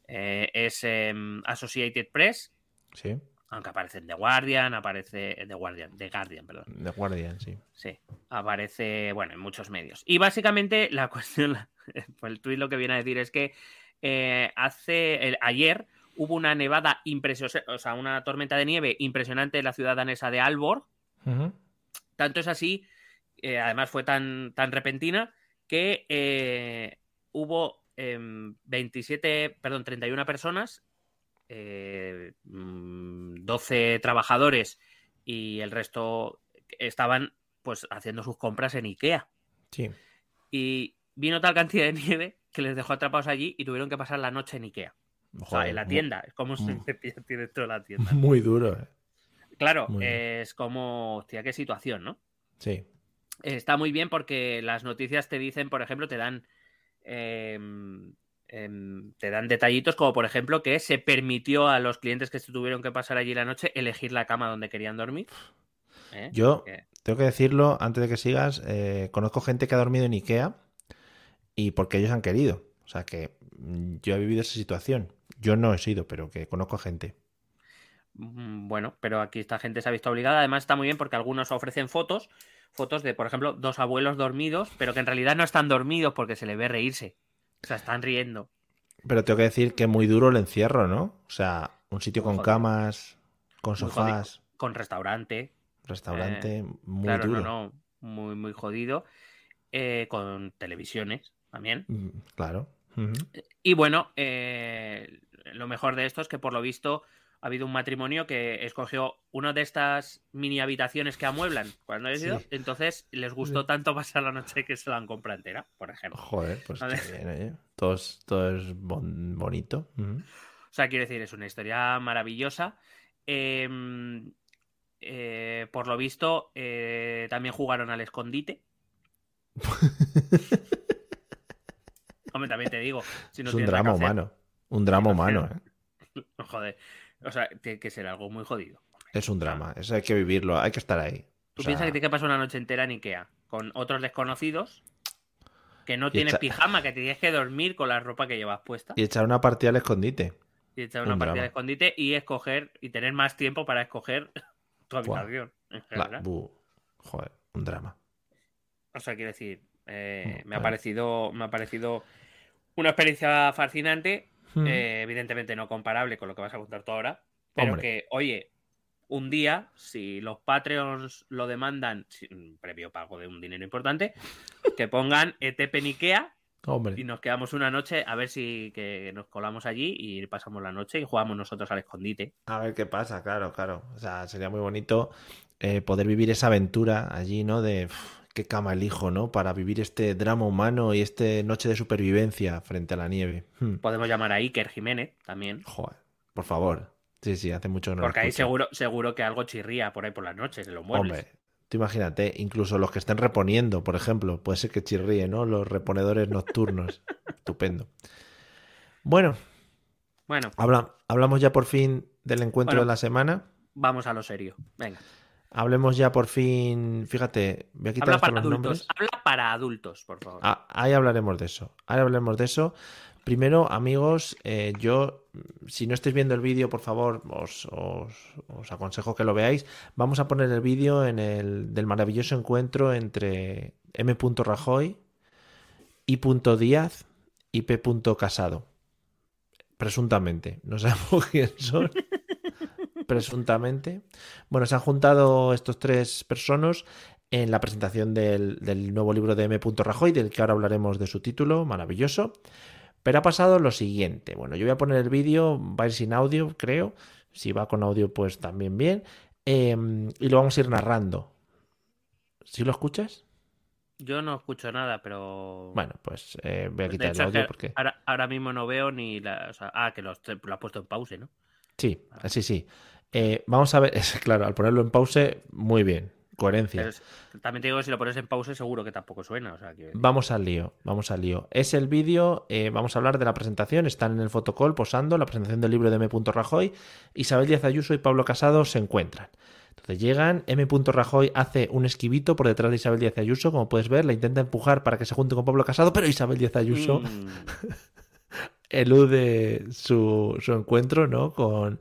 [SPEAKER 2] eh, es em, Associated Press,
[SPEAKER 1] Sí,
[SPEAKER 2] aunque aparece en The Guardian, aparece The Guardian, The Guardian, perdón.
[SPEAKER 1] The Guardian, sí.
[SPEAKER 2] Sí, aparece, bueno, en muchos medios. Y básicamente la cuestión, el tuit lo que viene a decir es que eh, hace, el- ayer hubo una nevada impresionante, o sea, una tormenta de nieve impresionante en la ciudad danesa de Alborg.
[SPEAKER 1] Ujú.
[SPEAKER 2] Tanto es así, eh, además fue tan, tan repentina, que eh, hubo em, 27, perdón, 31 personas, eh, mm, 12 trabajadores y el resto estaban pues haciendo sus compras en Ikea.
[SPEAKER 1] Sí.
[SPEAKER 2] Y vino tal cantidad de nieve que les dejó atrapados allí y tuvieron que pasar la noche en Ikea. O sea, en la tienda. Es como se
[SPEAKER 1] mm.
[SPEAKER 2] te dentro de la tienda.
[SPEAKER 1] Muy duro, eh.
[SPEAKER 2] Claro,
[SPEAKER 1] Muy
[SPEAKER 2] es como, hostia, qué situación, ¿no?
[SPEAKER 1] Sí.
[SPEAKER 2] Está muy bien porque las noticias te dicen, por ejemplo, te dan em, te dan detallitos como por ejemplo que se permitió a los clientes que se tuvieron que pasar allí la noche elegir la cama donde querían dormir. ¿Eh?
[SPEAKER 1] Yo tengo que decirlo antes de que sigas. eh, conozco gente que ha dormido en Ikea y porque ellos han querido. O sea que mm, yo he vivido esa situación. Yo no he sido, pero que conozco gente.
[SPEAKER 2] Mm, Bueno, pero aquí esta gente se ha visto obligada. Además, está muy bien porque algunos ofrecen fotos, fotos de, por ejemplo, dos abuelos dormidos, pero que en realidad no están dormidos porque se les ve reírse. O sea, están riendo.
[SPEAKER 1] Pero tengo que decir que muy duro el encierro, ¿no? O sea, un sitio
[SPEAKER 2] Muy
[SPEAKER 1] con
[SPEAKER 2] jodido.
[SPEAKER 1] camas, con sofás,
[SPEAKER 2] Con restaurante.
[SPEAKER 1] restaurante, muy
[SPEAKER 2] claro,
[SPEAKER 1] duro.
[SPEAKER 2] no, no. Muy, muy jodido. Eh, con televisiones también.
[SPEAKER 1] Mm, Claro.
[SPEAKER 2] Y bueno, eh, lo mejor de esto es que por lo visto ha habido un matrimonio que escogió una de estas mini habitaciones que amueblan cuando ha ido,
[SPEAKER 1] Sí.
[SPEAKER 2] entonces les gustó tanto pasar la noche que se la han comprado entera, por ejemplo.
[SPEAKER 1] Joder, pues
[SPEAKER 2] Vale.
[SPEAKER 1] bien, oye. Todo es, todo es bon- bonito.
[SPEAKER 2] O sea, quiero decir, es una historia maravillosa. Eh, eh, por lo visto, eh, también jugaron al escondite. Hombre, también te digo, si no
[SPEAKER 1] es un drama humano. Un drama humano, ¿eh?
[SPEAKER 2] Joder, o sea, tiene que ser algo muy jodido.
[SPEAKER 1] Es un drama. Eso hay que vivirlo. Hay que estar ahí.
[SPEAKER 2] Tú
[SPEAKER 1] O sea,
[SPEAKER 2] piensas que te que pasar una noche entera en Ikea con otros desconocidos que no tienes
[SPEAKER 1] echa-
[SPEAKER 2] pijama, que tienes que dormir con la ropa que llevas puesta
[SPEAKER 1] Y echar una partida al escondite.
[SPEAKER 2] y echar una
[SPEAKER 1] un
[SPEAKER 2] partida
[SPEAKER 1] drama.
[SPEAKER 2] de escondite y escoger y tener más tiempo para escoger tu habitación. en general.
[SPEAKER 1] Joder, un drama.
[SPEAKER 2] O sea, quiero decir, eh, me ha parecido, me ha parecido una experiencia fascinante,
[SPEAKER 1] Mm.
[SPEAKER 2] eh, evidentemente no comparable con lo que vas a contar tú ahora, pero
[SPEAKER 1] Hombre.
[SPEAKER 2] que, oye, un día, si los Patreons lo demandan, sin previo pago de un dinero importante, que pongan ETP en Ikea
[SPEAKER 1] Hombre.
[SPEAKER 2] y nos quedamos una noche a ver si que nos colamos allí y pasamos la noche y jugamos nosotros al escondite.
[SPEAKER 1] A ver qué pasa, claro, claro. O sea, sería muy bonito eh, poder vivir esa aventura allí, ¿no? De qué cama elijo, ¿no? Para vivir este drama humano y este noche de supervivencia frente a la nieve. Hmm.
[SPEAKER 2] Podemos llamar a Iker Jiménez también.
[SPEAKER 1] Joder, por favor. Sí, sí, hace mucho que no lo
[SPEAKER 2] Porque ahí seguro, seguro que algo chirría por ahí por las noches en los muebles.
[SPEAKER 1] Hombre, tú imagínate, incluso los que estén reponiendo, por ejemplo, puede ser que chirríe, ¿no? Los reponedores nocturnos. Estupendo. Bueno,
[SPEAKER 2] Bueno,
[SPEAKER 1] habla- hablamos ya por fin del encuentro
[SPEAKER 2] Bueno.
[SPEAKER 1] de la semana.
[SPEAKER 2] vamos a lo serio. Venga.
[SPEAKER 1] Hablemos ya por fin. Fíjate, voy a quitar
[SPEAKER 2] Habla para
[SPEAKER 1] los
[SPEAKER 2] adultos.
[SPEAKER 1] nombres.
[SPEAKER 2] Habla para adultos, por favor.
[SPEAKER 1] Ah, ahí hablaremos de eso. Ahí hablaremos de eso. Primero, amigos, eh, yo, si no estáis viendo el vídeo, por favor, os, os- os aconsejo que lo veáis. Vamos a poner el vídeo en el del maravilloso encuentro entre M. Rajoy, I. Díaz y P. Casado. Presuntamente. No sabemos quién son. Presuntamente. Bueno, se han juntado estos tres personas en la presentación del, del nuevo libro de M. Rajoy, del que ahora hablaremos de su título, maravilloso. Pero ha pasado lo siguiente. Bueno, yo voy a poner el vídeo, va a ir sin audio, creo. Si va con audio, pues también bien. Eh, y lo vamos a ir narrando. ¿Sí lo escuchas?
[SPEAKER 2] Yo no escucho nada, pero.
[SPEAKER 1] Bueno, pues eh, voy a quitar
[SPEAKER 2] hecho,
[SPEAKER 1] el audio porque...
[SPEAKER 2] ahora, ahora mismo no veo ni la. o sea, ah, que lo, lo has puesto en pause, ¿no?
[SPEAKER 1] Sí, sí, sí. Eh, vamos a ver, es, claro, al ponerlo en pause, muy bien. Coherencia.
[SPEAKER 2] Es- también te digo que si lo pones en pause, seguro que tampoco suena. O sea, que...
[SPEAKER 1] Vamos al lío, vamos al lío. Es el vídeo, eh, vamos a hablar de la presentación, están en el fotocall posando, la presentación del libro de M. Rajoy, Isabel Díaz Ayuso y Pablo Casado se encuentran. Entonces llegan, M. Rajoy hace un esquivito por detrás de Isabel Díaz Ayuso, como puedes ver, la intenta empujar para que se junte con Pablo Casado, pero Isabel Díaz Ayuso
[SPEAKER 2] Mm,
[SPEAKER 1] elude su, su encuentro ¿no? con,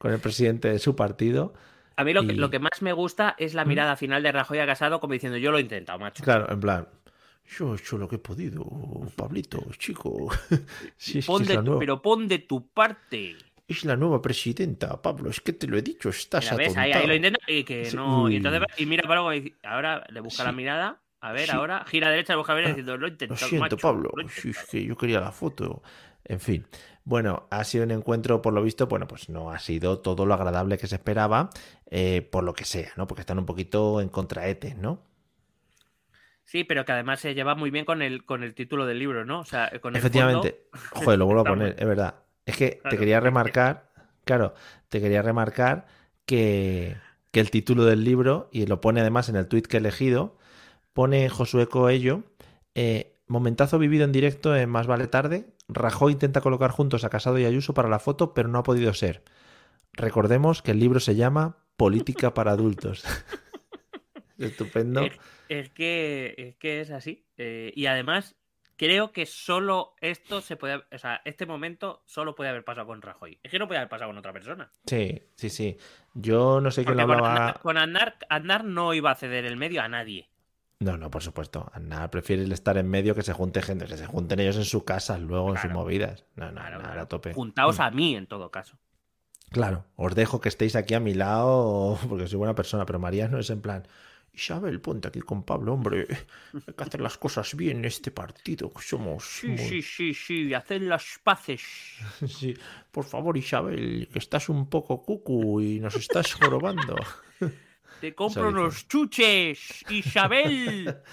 [SPEAKER 1] con el presidente de su partido.
[SPEAKER 2] A mí lo que,
[SPEAKER 1] Y-
[SPEAKER 2] lo que más me gusta es la mirada final de Rajoy a Casado como diciendo yo lo he intentado, macho.
[SPEAKER 1] Claro, en plan, yo he hecho lo que he podido, Pablito, chico. Sí, que
[SPEAKER 2] Pon de
[SPEAKER 1] la
[SPEAKER 2] tu- pero pon de tu parte.
[SPEAKER 1] Es la nueva presidenta, Pablo. Es que te lo he dicho, estás
[SPEAKER 2] ¿ves? Ahí, ahí lo intenta y que
[SPEAKER 1] Sí,
[SPEAKER 2] no. Y entonces y mira dice- ahora le busca la
[SPEAKER 1] Sí.
[SPEAKER 2] mirada. A ver, ahora gira a derecha, busca a ver diciendo lo he
[SPEAKER 1] Lo
[SPEAKER 2] intentado,
[SPEAKER 1] siento,
[SPEAKER 2] macho,
[SPEAKER 1] Pablo.
[SPEAKER 2] lo he
[SPEAKER 1] Sí, es
[SPEAKER 2] intentado".
[SPEAKER 1] que yo quería la foto. En fin. Bueno, ha sido un encuentro, por lo visto, bueno, pues no ha sido todo lo agradable que se esperaba, eh, por lo que sea, ¿no? Porque están un poquito en contraete, ¿no?
[SPEAKER 2] Sí, pero que además se lleva muy bien con el, con el título del libro, ¿no? O sea, con el
[SPEAKER 1] Efectivamente. Joder, lo vuelvo a poner, es verdad. Es que te quería remarcar, claro, te quería remarcar que, que el título del libro, y lo pone además en el tuit que he elegido, pone Josué Coello, eh, momentazo vivido en directo en Más Vale Tarde, Rajoy intenta colocar juntos a Casado y Ayuso para la foto, pero no ha podido ser. Recordemos que el libro se llama Política para adultos. Estupendo.
[SPEAKER 2] Es, es que, es que es así. Eh, y además, creo que solo esto se puede. O sea, este momento solo puede haber pasado con Rajoy. Es que no puede haber pasado con otra persona.
[SPEAKER 1] Sí, sí, sí. Yo no sé
[SPEAKER 2] Porque
[SPEAKER 1] lo hablaba.
[SPEAKER 2] Con Aznar, Aznar no iba a ceder el medio a nadie.
[SPEAKER 1] No, no, por supuesto. Nada, prefiere el estar en medio que se junte gente, que se junten ellos en su casa, luego en sus movidas. No, no,
[SPEAKER 2] Claro,
[SPEAKER 1] nada, a tope.
[SPEAKER 2] Juntaos
[SPEAKER 1] Mm.
[SPEAKER 2] a mí, en todo caso.
[SPEAKER 1] Claro, os dejo que estéis aquí a mi lado porque soy buena persona, pero María no es en plan, Isabel, ponte aquí con Pablo, hombre. Hay que hacer las cosas bien en este partido. que Somos.
[SPEAKER 2] Sí,
[SPEAKER 1] muy-
[SPEAKER 2] sí, sí, sí, hacer las paces.
[SPEAKER 1] Sí, por favor, Isabel, que estás un poco cucu y nos estás jorobando.
[SPEAKER 2] Te compro unos chuches, Isabel.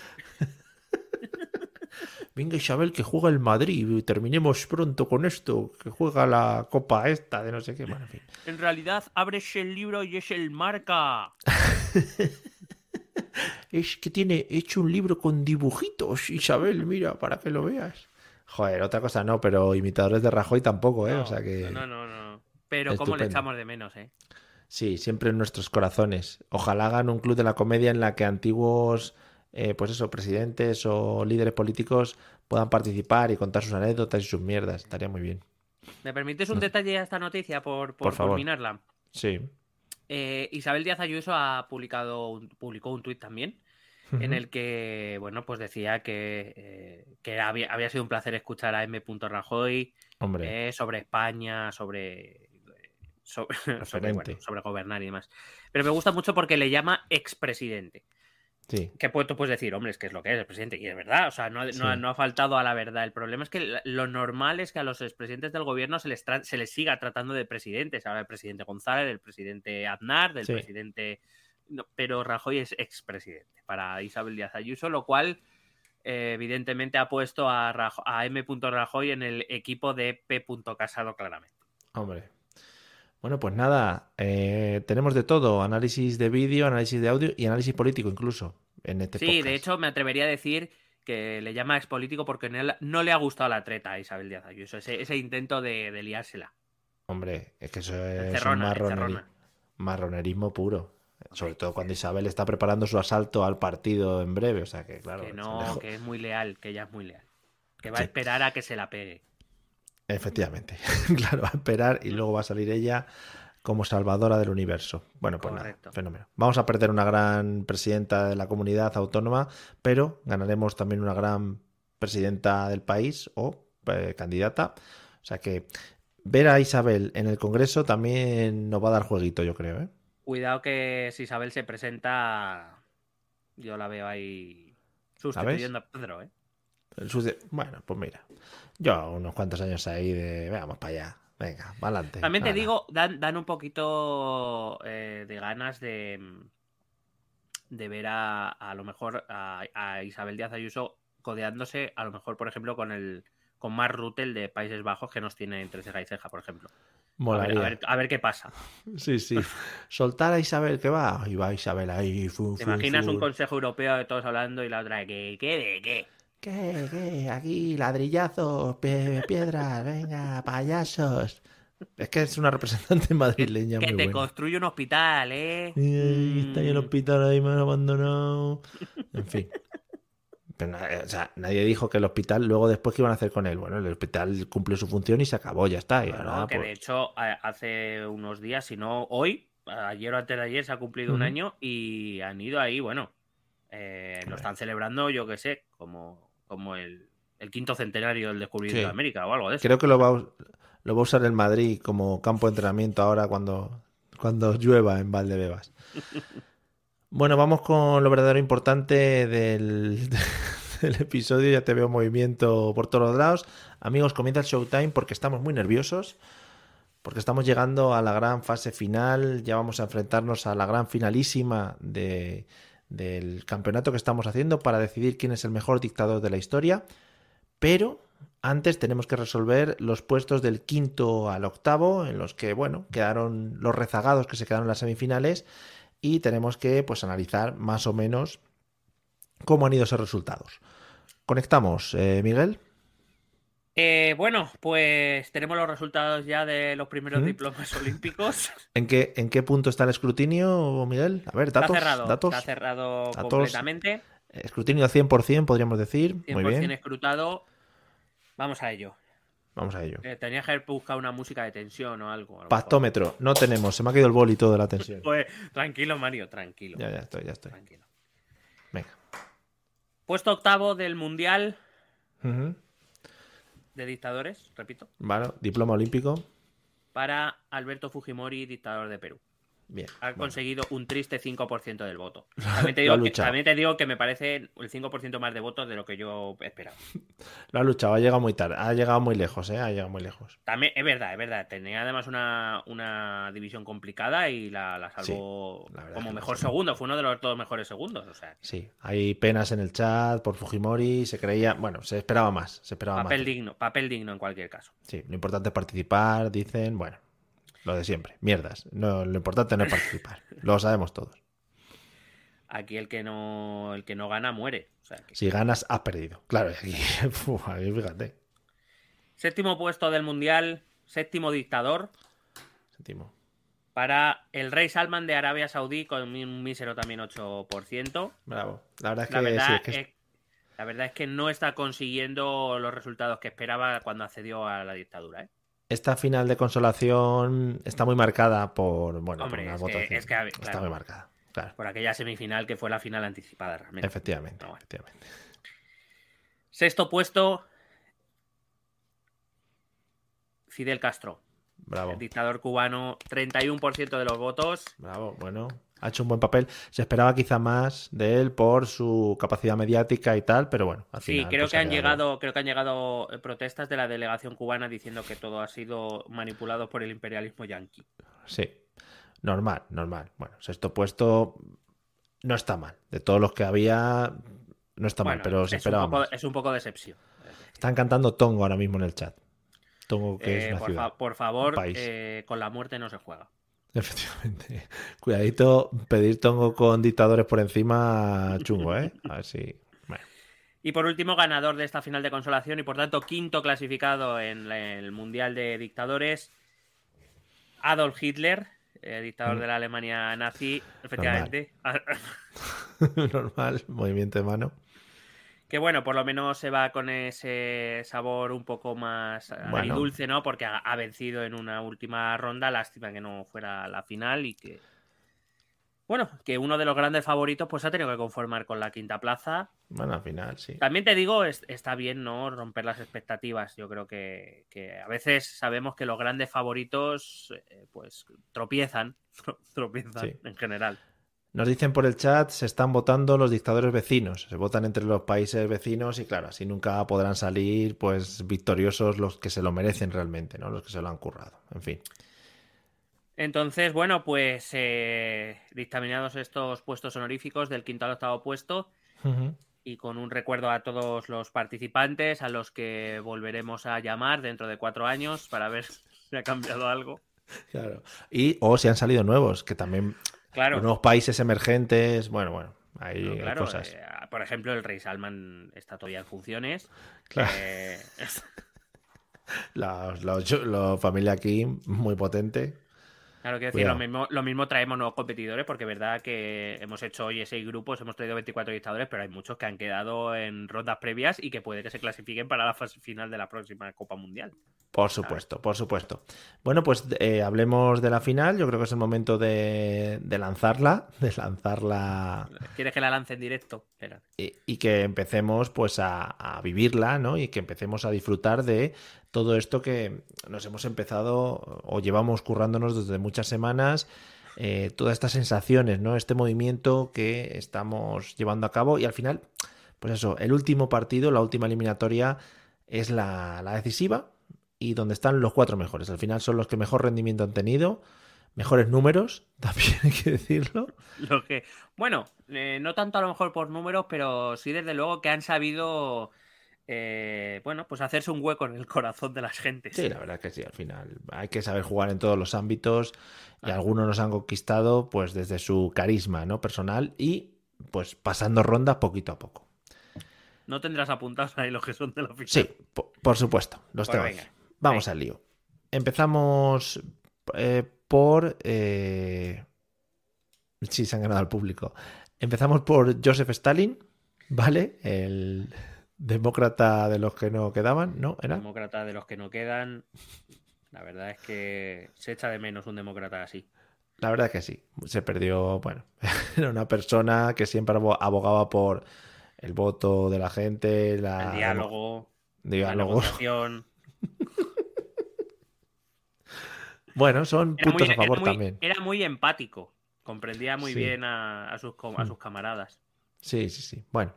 [SPEAKER 1] Venga, Isabel, que juega el Madrid terminemos pronto con esto. Que juega la copa esta de no sé qué. Bueno, en fin.
[SPEAKER 2] En realidad, abres el libro y es el marca.
[SPEAKER 1] Es que tiene hecho un libro con dibujitos, Isabel, mira, para que lo veas. Joder, otra cosa no, pero imitadores de Rajoy tampoco, ¿eh?
[SPEAKER 2] No,
[SPEAKER 1] o sea que.
[SPEAKER 2] No, no, no. Pero cómo le echamos de menos, ¿eh?
[SPEAKER 1] Sí, siempre en nuestros corazones. Ojalá hagan un club de la comedia en la que antiguos, eh, pues eso, presidentes o líderes políticos puedan participar y contar sus anécdotas y sus mierdas. Estaría muy bien.
[SPEAKER 2] ¿Me permites un detalle a esta noticia por, por,
[SPEAKER 1] Por favor.
[SPEAKER 2] culminarla?
[SPEAKER 1] Sí.
[SPEAKER 2] Eh, Isabel Díaz Ayuso ha publicado un- publicó un tuit también en el que, bueno, pues decía que, eh, que había, había sido un placer escuchar a M. Rajoy
[SPEAKER 1] Hombre,
[SPEAKER 2] eh, sobre España, sobre, sobre, sobre,
[SPEAKER 1] Referente.
[SPEAKER 2] bueno, sobre gobernar y demás. Pero me gusta mucho porque le llama expresidente.
[SPEAKER 1] sí.
[SPEAKER 2] Que puedo, tú puedes decir, hombre, es que es lo que es el presidente. Y es verdad, o sea, no, no-
[SPEAKER 1] Sí.
[SPEAKER 2] no ha faltado a la verdad. El problema es que lo normal es que a los expresidentes del gobierno se les, tra- se les siga tratando de presidentes. Ahora el presidente González, del presidente Aznar, del
[SPEAKER 1] Sí.
[SPEAKER 2] presidente. no, pero Rajoy es expresidente para Isabel Díaz Ayuso, lo cual eh, evidentemente ha puesto a, Rajo- a M. Rajoy en el equipo de P. Casado, claramente.
[SPEAKER 1] Hombre. Bueno, pues nada, eh, tenemos de todo, análisis de vídeo, análisis de audio y análisis político incluso en este
[SPEAKER 2] Sí,
[SPEAKER 1] podcast.
[SPEAKER 2] de hecho, me atrevería a decir que le llama expolítico porque no, le- ha gustado la treta a Isabel Díaz Ayuso, ese, ese intento de, de liársela.
[SPEAKER 1] Hombre, es que eso es un marroneri- marronerismo puro. Sobre todo cuando Isabel está preparando su asalto al partido en breve. O sea que, claro.
[SPEAKER 2] que no, que es muy leal, que ella es muy leal. Que va
[SPEAKER 1] Sí.
[SPEAKER 2] a esperar a que se la pegue.
[SPEAKER 1] Efectivamente. claro, va a esperar y luego va a salir ella como salvadora del universo. Bueno, pues
[SPEAKER 2] Correcto.
[SPEAKER 1] nada, fenómeno. Vamos a perder una gran presidenta de la comunidad autónoma, pero ganaremos también una gran presidenta del país o eh, candidata. O sea que ver a Isabel en el Congreso también nos va a dar jueguito, yo creo, ¿eh?
[SPEAKER 2] Cuidado que si Isabel se presenta, yo la veo ahí sustituyendo a Pedro, ¿eh?
[SPEAKER 1] El Bueno, pues mira, yo unos cuantos años ahí de, vamos para allá, venga, para adelante.
[SPEAKER 2] También te digo, dan, dan un poquito eh, de ganas de, de ver a, a lo mejor a, a Isabel Díaz Ayuso codeándose, a lo mejor, por ejemplo, con el con Mark Rutte, el de Países Bajos, que nos tiene entre ceja y ceja, por ejemplo. A ver, a ver- a ver qué pasa.
[SPEAKER 1] Sí, sí. Soltar a Isabel que va. Y va Isabel ahí.
[SPEAKER 2] ¿Te imaginas un consejo europeo de todos hablando y la otra, ¿qué? ¿Qué de qué?
[SPEAKER 1] ¿Qué? ¿Qué? Aquí, ladrillazos, pie- piedras, venga, payasos. Es que es una representante madrileña
[SPEAKER 2] Que
[SPEAKER 1] muy
[SPEAKER 2] te
[SPEAKER 1] buena.
[SPEAKER 2] construye un hospital, ¿eh?
[SPEAKER 1] Está ahí el
[SPEAKER 2] Mm.
[SPEAKER 1] hospital ahí me han abandonado. En fin. Pero, na- o sea, nadie dijo que el hospital, luego después, ¿qué iban a hacer con él? Bueno, el hospital cumplió su función y se acabó, ya está. Y
[SPEAKER 2] Bueno,
[SPEAKER 1] ahora,
[SPEAKER 2] que
[SPEAKER 1] pues,
[SPEAKER 2] de hecho a- hace unos días, si no hoy, ayer o antes de ayer se ha cumplido un año y han ido ahí, bueno, eh, lo están celebrando, yo que sé, como, como el, el quinto centenario del descubrimiento
[SPEAKER 1] Sí.
[SPEAKER 2] de América o algo de eso.
[SPEAKER 1] Creo que lo va, a us- lo va a usar el Madrid como campo de entrenamiento ahora cuando, cuando llueva en Valdebebas. Bueno, vamos con lo verdadero importante del, del episodio. Ya te veo movimiento por todos los lados. Amigos, comienza el showtime porque estamos muy nerviosos. Porque estamos llegando a la gran fase final. Ya vamos a enfrentarnos a la gran finalísima de- del campeonato que estamos haciendo para decidir quién es el mejor dictador de la historia. Pero antes tenemos que resolver los puestos del quinto al octavo, en los que, bueno, quedaron los rezagados que se quedaron en las semifinales. Y tenemos que, pues, analizar más o menos cómo han ido esos resultados. Conectamos, eh, Miguel.
[SPEAKER 2] Eh, bueno, pues tenemos los resultados ya de los primeros diplomas olímpicos.
[SPEAKER 1] ¿En qué, ¿En qué punto está el escrutinio, Miguel? A ver, datos.
[SPEAKER 2] está cerrado,
[SPEAKER 1] datos.
[SPEAKER 2] está cerrado
[SPEAKER 1] Datos.
[SPEAKER 2] completamente.
[SPEAKER 1] Escrutinio al 100%, podríamos decir.
[SPEAKER 2] 100%
[SPEAKER 1] Muy bien.
[SPEAKER 2] escrutado. Vamos a ello.
[SPEAKER 1] Vamos a ello.
[SPEAKER 2] Eh, tenía que haber buscado una música de tensión o algo.
[SPEAKER 1] Pactómetro. No tenemos. Se me ha caído el boli todo de la tensión.
[SPEAKER 2] Pues tranquilo, Mario, tranquilo.
[SPEAKER 1] Ya, ya estoy, ya estoy.
[SPEAKER 2] Tranquilo.
[SPEAKER 1] Venga.
[SPEAKER 2] Puesto octavo del Mundial. De Dictadores, repito,
[SPEAKER 1] Vale, diploma olímpico.
[SPEAKER 2] para Alberto Fujimori, dictador de Perú.
[SPEAKER 1] Bien.
[SPEAKER 2] Ha
[SPEAKER 1] bueno.
[SPEAKER 2] conseguido un triste 5% del voto. También te, digo que,
[SPEAKER 1] luchado.
[SPEAKER 2] también te digo que me parece el 5% más de votos de lo que yo esperaba.
[SPEAKER 1] Lo ha luchado, ha llegado muy tarde, ha llegado muy lejos, ¿eh? Ha llegado muy lejos.
[SPEAKER 2] También, es verdad, es verdad. Tenía además una, una división complicada y la, la salvó
[SPEAKER 1] Sí, la verdad
[SPEAKER 2] como mejor
[SPEAKER 1] sí.
[SPEAKER 2] segundo. Fue uno de los dos mejores segundos. O sea,
[SPEAKER 1] Sí, hay penas en el chat por Fujimori, se creía, bueno, se esperaba más, se esperaba
[SPEAKER 2] papel
[SPEAKER 1] más.
[SPEAKER 2] digno, papel digno en cualquier caso.
[SPEAKER 1] Sí, lo importante es participar, dicen, bueno, lo de siempre, mierdas. No, lo importante no es participar, lo sabemos todos.
[SPEAKER 2] Aquí el que no, el que no gana muere. O sea, que-
[SPEAKER 1] Si ganas, has perdido. Claro, aquí, fíjate,
[SPEAKER 2] Séptimo puesto del mundial, séptimo dictador
[SPEAKER 1] sentimos.
[SPEAKER 2] para el rey Salman de Arabia Saudí con un mísero también 8%.
[SPEAKER 1] Bravo. La verdad es que,
[SPEAKER 2] La verdad,
[SPEAKER 1] sí, es que es,
[SPEAKER 2] la verdad es que no está consiguiendo los resultados que esperaba cuando accedió a la dictadura. ¿eh?
[SPEAKER 1] Esta final de consolación está muy marcada por, bueno,
[SPEAKER 2] Hombre,
[SPEAKER 1] por una
[SPEAKER 2] es que-
[SPEAKER 1] votación.
[SPEAKER 2] es que,
[SPEAKER 1] Está muy marcada, claro.
[SPEAKER 2] Por aquella semifinal que fue la final anticipada realmente.
[SPEAKER 1] Efectivamente,
[SPEAKER 2] No, bueno.
[SPEAKER 1] efectivamente.
[SPEAKER 2] Sexto puesto, Fidel Castro,
[SPEAKER 1] Bravo.
[SPEAKER 2] el dictador cubano, 31% de los votos.
[SPEAKER 1] Bravo, bueno, ha hecho un buen papel. Se esperaba quizá más de él por su capacidad mediática y tal, pero bueno, al
[SPEAKER 2] Sí,
[SPEAKER 1] final,
[SPEAKER 2] creo
[SPEAKER 1] pues,
[SPEAKER 2] que
[SPEAKER 1] ha
[SPEAKER 2] han llegado, creo que han llegado eh, protestas de la delegación cubana diciendo que todo ha sido manipulado por el imperialismo yanqui.
[SPEAKER 1] Sí, normal, normal. Bueno, sexto puesto no está mal. De todos los que había, no está mal, pero se
[SPEAKER 2] es un,
[SPEAKER 1] esperaba
[SPEAKER 2] poco,
[SPEAKER 1] más.
[SPEAKER 2] es un poco decepción.
[SPEAKER 1] Están cantando Tongo ahora mismo en el chat. Tongo, que
[SPEAKER 2] Eh,
[SPEAKER 1] es una
[SPEAKER 2] por,
[SPEAKER 1] ciudad.
[SPEAKER 2] fa- por favor, eh, con la muerte no se juega.
[SPEAKER 1] Efectivamente. Cuidadito, pedir Tongo con dictadores por encima, chungo, ¿eh? A ver si. Bueno,
[SPEAKER 2] Y por último, ganador de esta final de consolación y por tanto quinto clasificado en el Mundial de Dictadores, Adolf Hitler, eh, dictador
[SPEAKER 1] Mm.
[SPEAKER 2] de la Alemania nazi, efectivamente.
[SPEAKER 1] normal, movimiento de mano.
[SPEAKER 2] Que bueno, por lo menos se va con ese sabor un poco más
[SPEAKER 1] Bueno.
[SPEAKER 2] dulce, ¿no? Porque ha, ha vencido en una última ronda, lástima que no fuera la final y que... Bueno, que uno de los grandes favoritos pues ha tenido que conformar con la quinta plaza.
[SPEAKER 1] Bueno, al final, sí.
[SPEAKER 2] También te digo, es- está bien, ¿no? Romper las expectativas. Yo creo que, que a veces sabemos que los grandes favoritos eh, pues tropiezan, tropiezan
[SPEAKER 1] Sí.
[SPEAKER 2] en general.
[SPEAKER 1] Nos dicen por el chat, se están votando los dictadores vecinos, se votan entre los países vecinos y claro, así nunca podrán salir pues victoriosos los que se lo merecen realmente, ¿no? Los que se lo han currado. En fin.
[SPEAKER 2] Entonces, bueno, pues eh, dictaminados estos puestos honoríficos del quinto al octavo puesto y con un recuerdo a todos los participantes a los que volveremos a llamar dentro de cuatro años para ver si ha cambiado algo.
[SPEAKER 1] Claro. Y o si han salido nuevos, que también
[SPEAKER 2] Claro,
[SPEAKER 1] nuevos países emergentes, bueno, bueno, hay,
[SPEAKER 2] no,
[SPEAKER 1] hay
[SPEAKER 2] claro,
[SPEAKER 1] cosas.
[SPEAKER 2] eh, por ejemplo, el rey Salman está todavía en funciones.
[SPEAKER 1] Claro.
[SPEAKER 2] Eh,
[SPEAKER 1] La, la- la familia aquí, muy potente.
[SPEAKER 2] Claro, quiero decir, lo mismo, lo mismo traemos nuevos competidores, porque es verdad que hemos hecho hoy seis grupos, hemos traído 24 dictadores, pero hay muchos que han quedado en rondas previas y que puede que se clasifiquen para la fase final de la próxima Copa Mundial.
[SPEAKER 1] Por supuesto, por supuesto. Bueno, pues eh, hablemos de la final. Yo creo que es el momento de, de lanzarla, de lanzarla
[SPEAKER 2] ¿Quieres que la lance en directo?
[SPEAKER 1] Y, y que empecemos pues a, a vivirla, ¿no? Y que empecemos a disfrutar de todo esto que nos hemos empezado o llevamos currándonos desde muchas semanas. eh, todas estas sensaciones, ¿no? Este movimiento que estamos llevando a cabo y al final, pues eso, el último partido, la última eliminatoria es la, decisiva y donde están los cuatro mejores. Al final son los que mejor rendimiento han tenido, mejores números, también hay que decirlo.
[SPEAKER 2] Lo que, bueno, eh, no tanto a lo mejor por números, pero sí desde luego que han sabido, eh, bueno, pues hacerse un hueco en el corazón de las gentes.
[SPEAKER 1] Sí, la verdad que sí, al final hay que saber jugar en todos los ámbitos y algunos nos han conquistado pues desde su carisma, ¿no? personal y pues pasando rondas poquito a poco.
[SPEAKER 2] No tendrás apuntados ahí los que son de la oficina.
[SPEAKER 1] Sí, po- por supuesto, los
[SPEAKER 2] Pues
[SPEAKER 1] tengo. Vamos
[SPEAKER 2] venga.
[SPEAKER 1] al lío. Empezamos eh, por... eh, Sí, se han ganado al público. Empezamos por Joseph Stalin, ¿vale? El demócrata de los que no quedaban, ¿no? ¿Era?
[SPEAKER 2] Demócrata de los que no quedan. La verdad es que se echa de menos un demócrata así.
[SPEAKER 1] La verdad que sí, se perdió, bueno, era una persona que siempre abo- abogaba por el voto de la gente, la
[SPEAKER 2] El diálogo, la
[SPEAKER 1] diálogo.
[SPEAKER 2] negociación.
[SPEAKER 1] Bueno, son
[SPEAKER 2] Era
[SPEAKER 1] puntos
[SPEAKER 2] muy,
[SPEAKER 1] a favor
[SPEAKER 2] era muy-
[SPEAKER 1] también.
[SPEAKER 2] era muy empático. Comprendía muy
[SPEAKER 1] Sí.
[SPEAKER 2] bien a, a sus, a
[SPEAKER 1] Mm.
[SPEAKER 2] sus camaradas.
[SPEAKER 1] Sí, sí, sí. Bueno.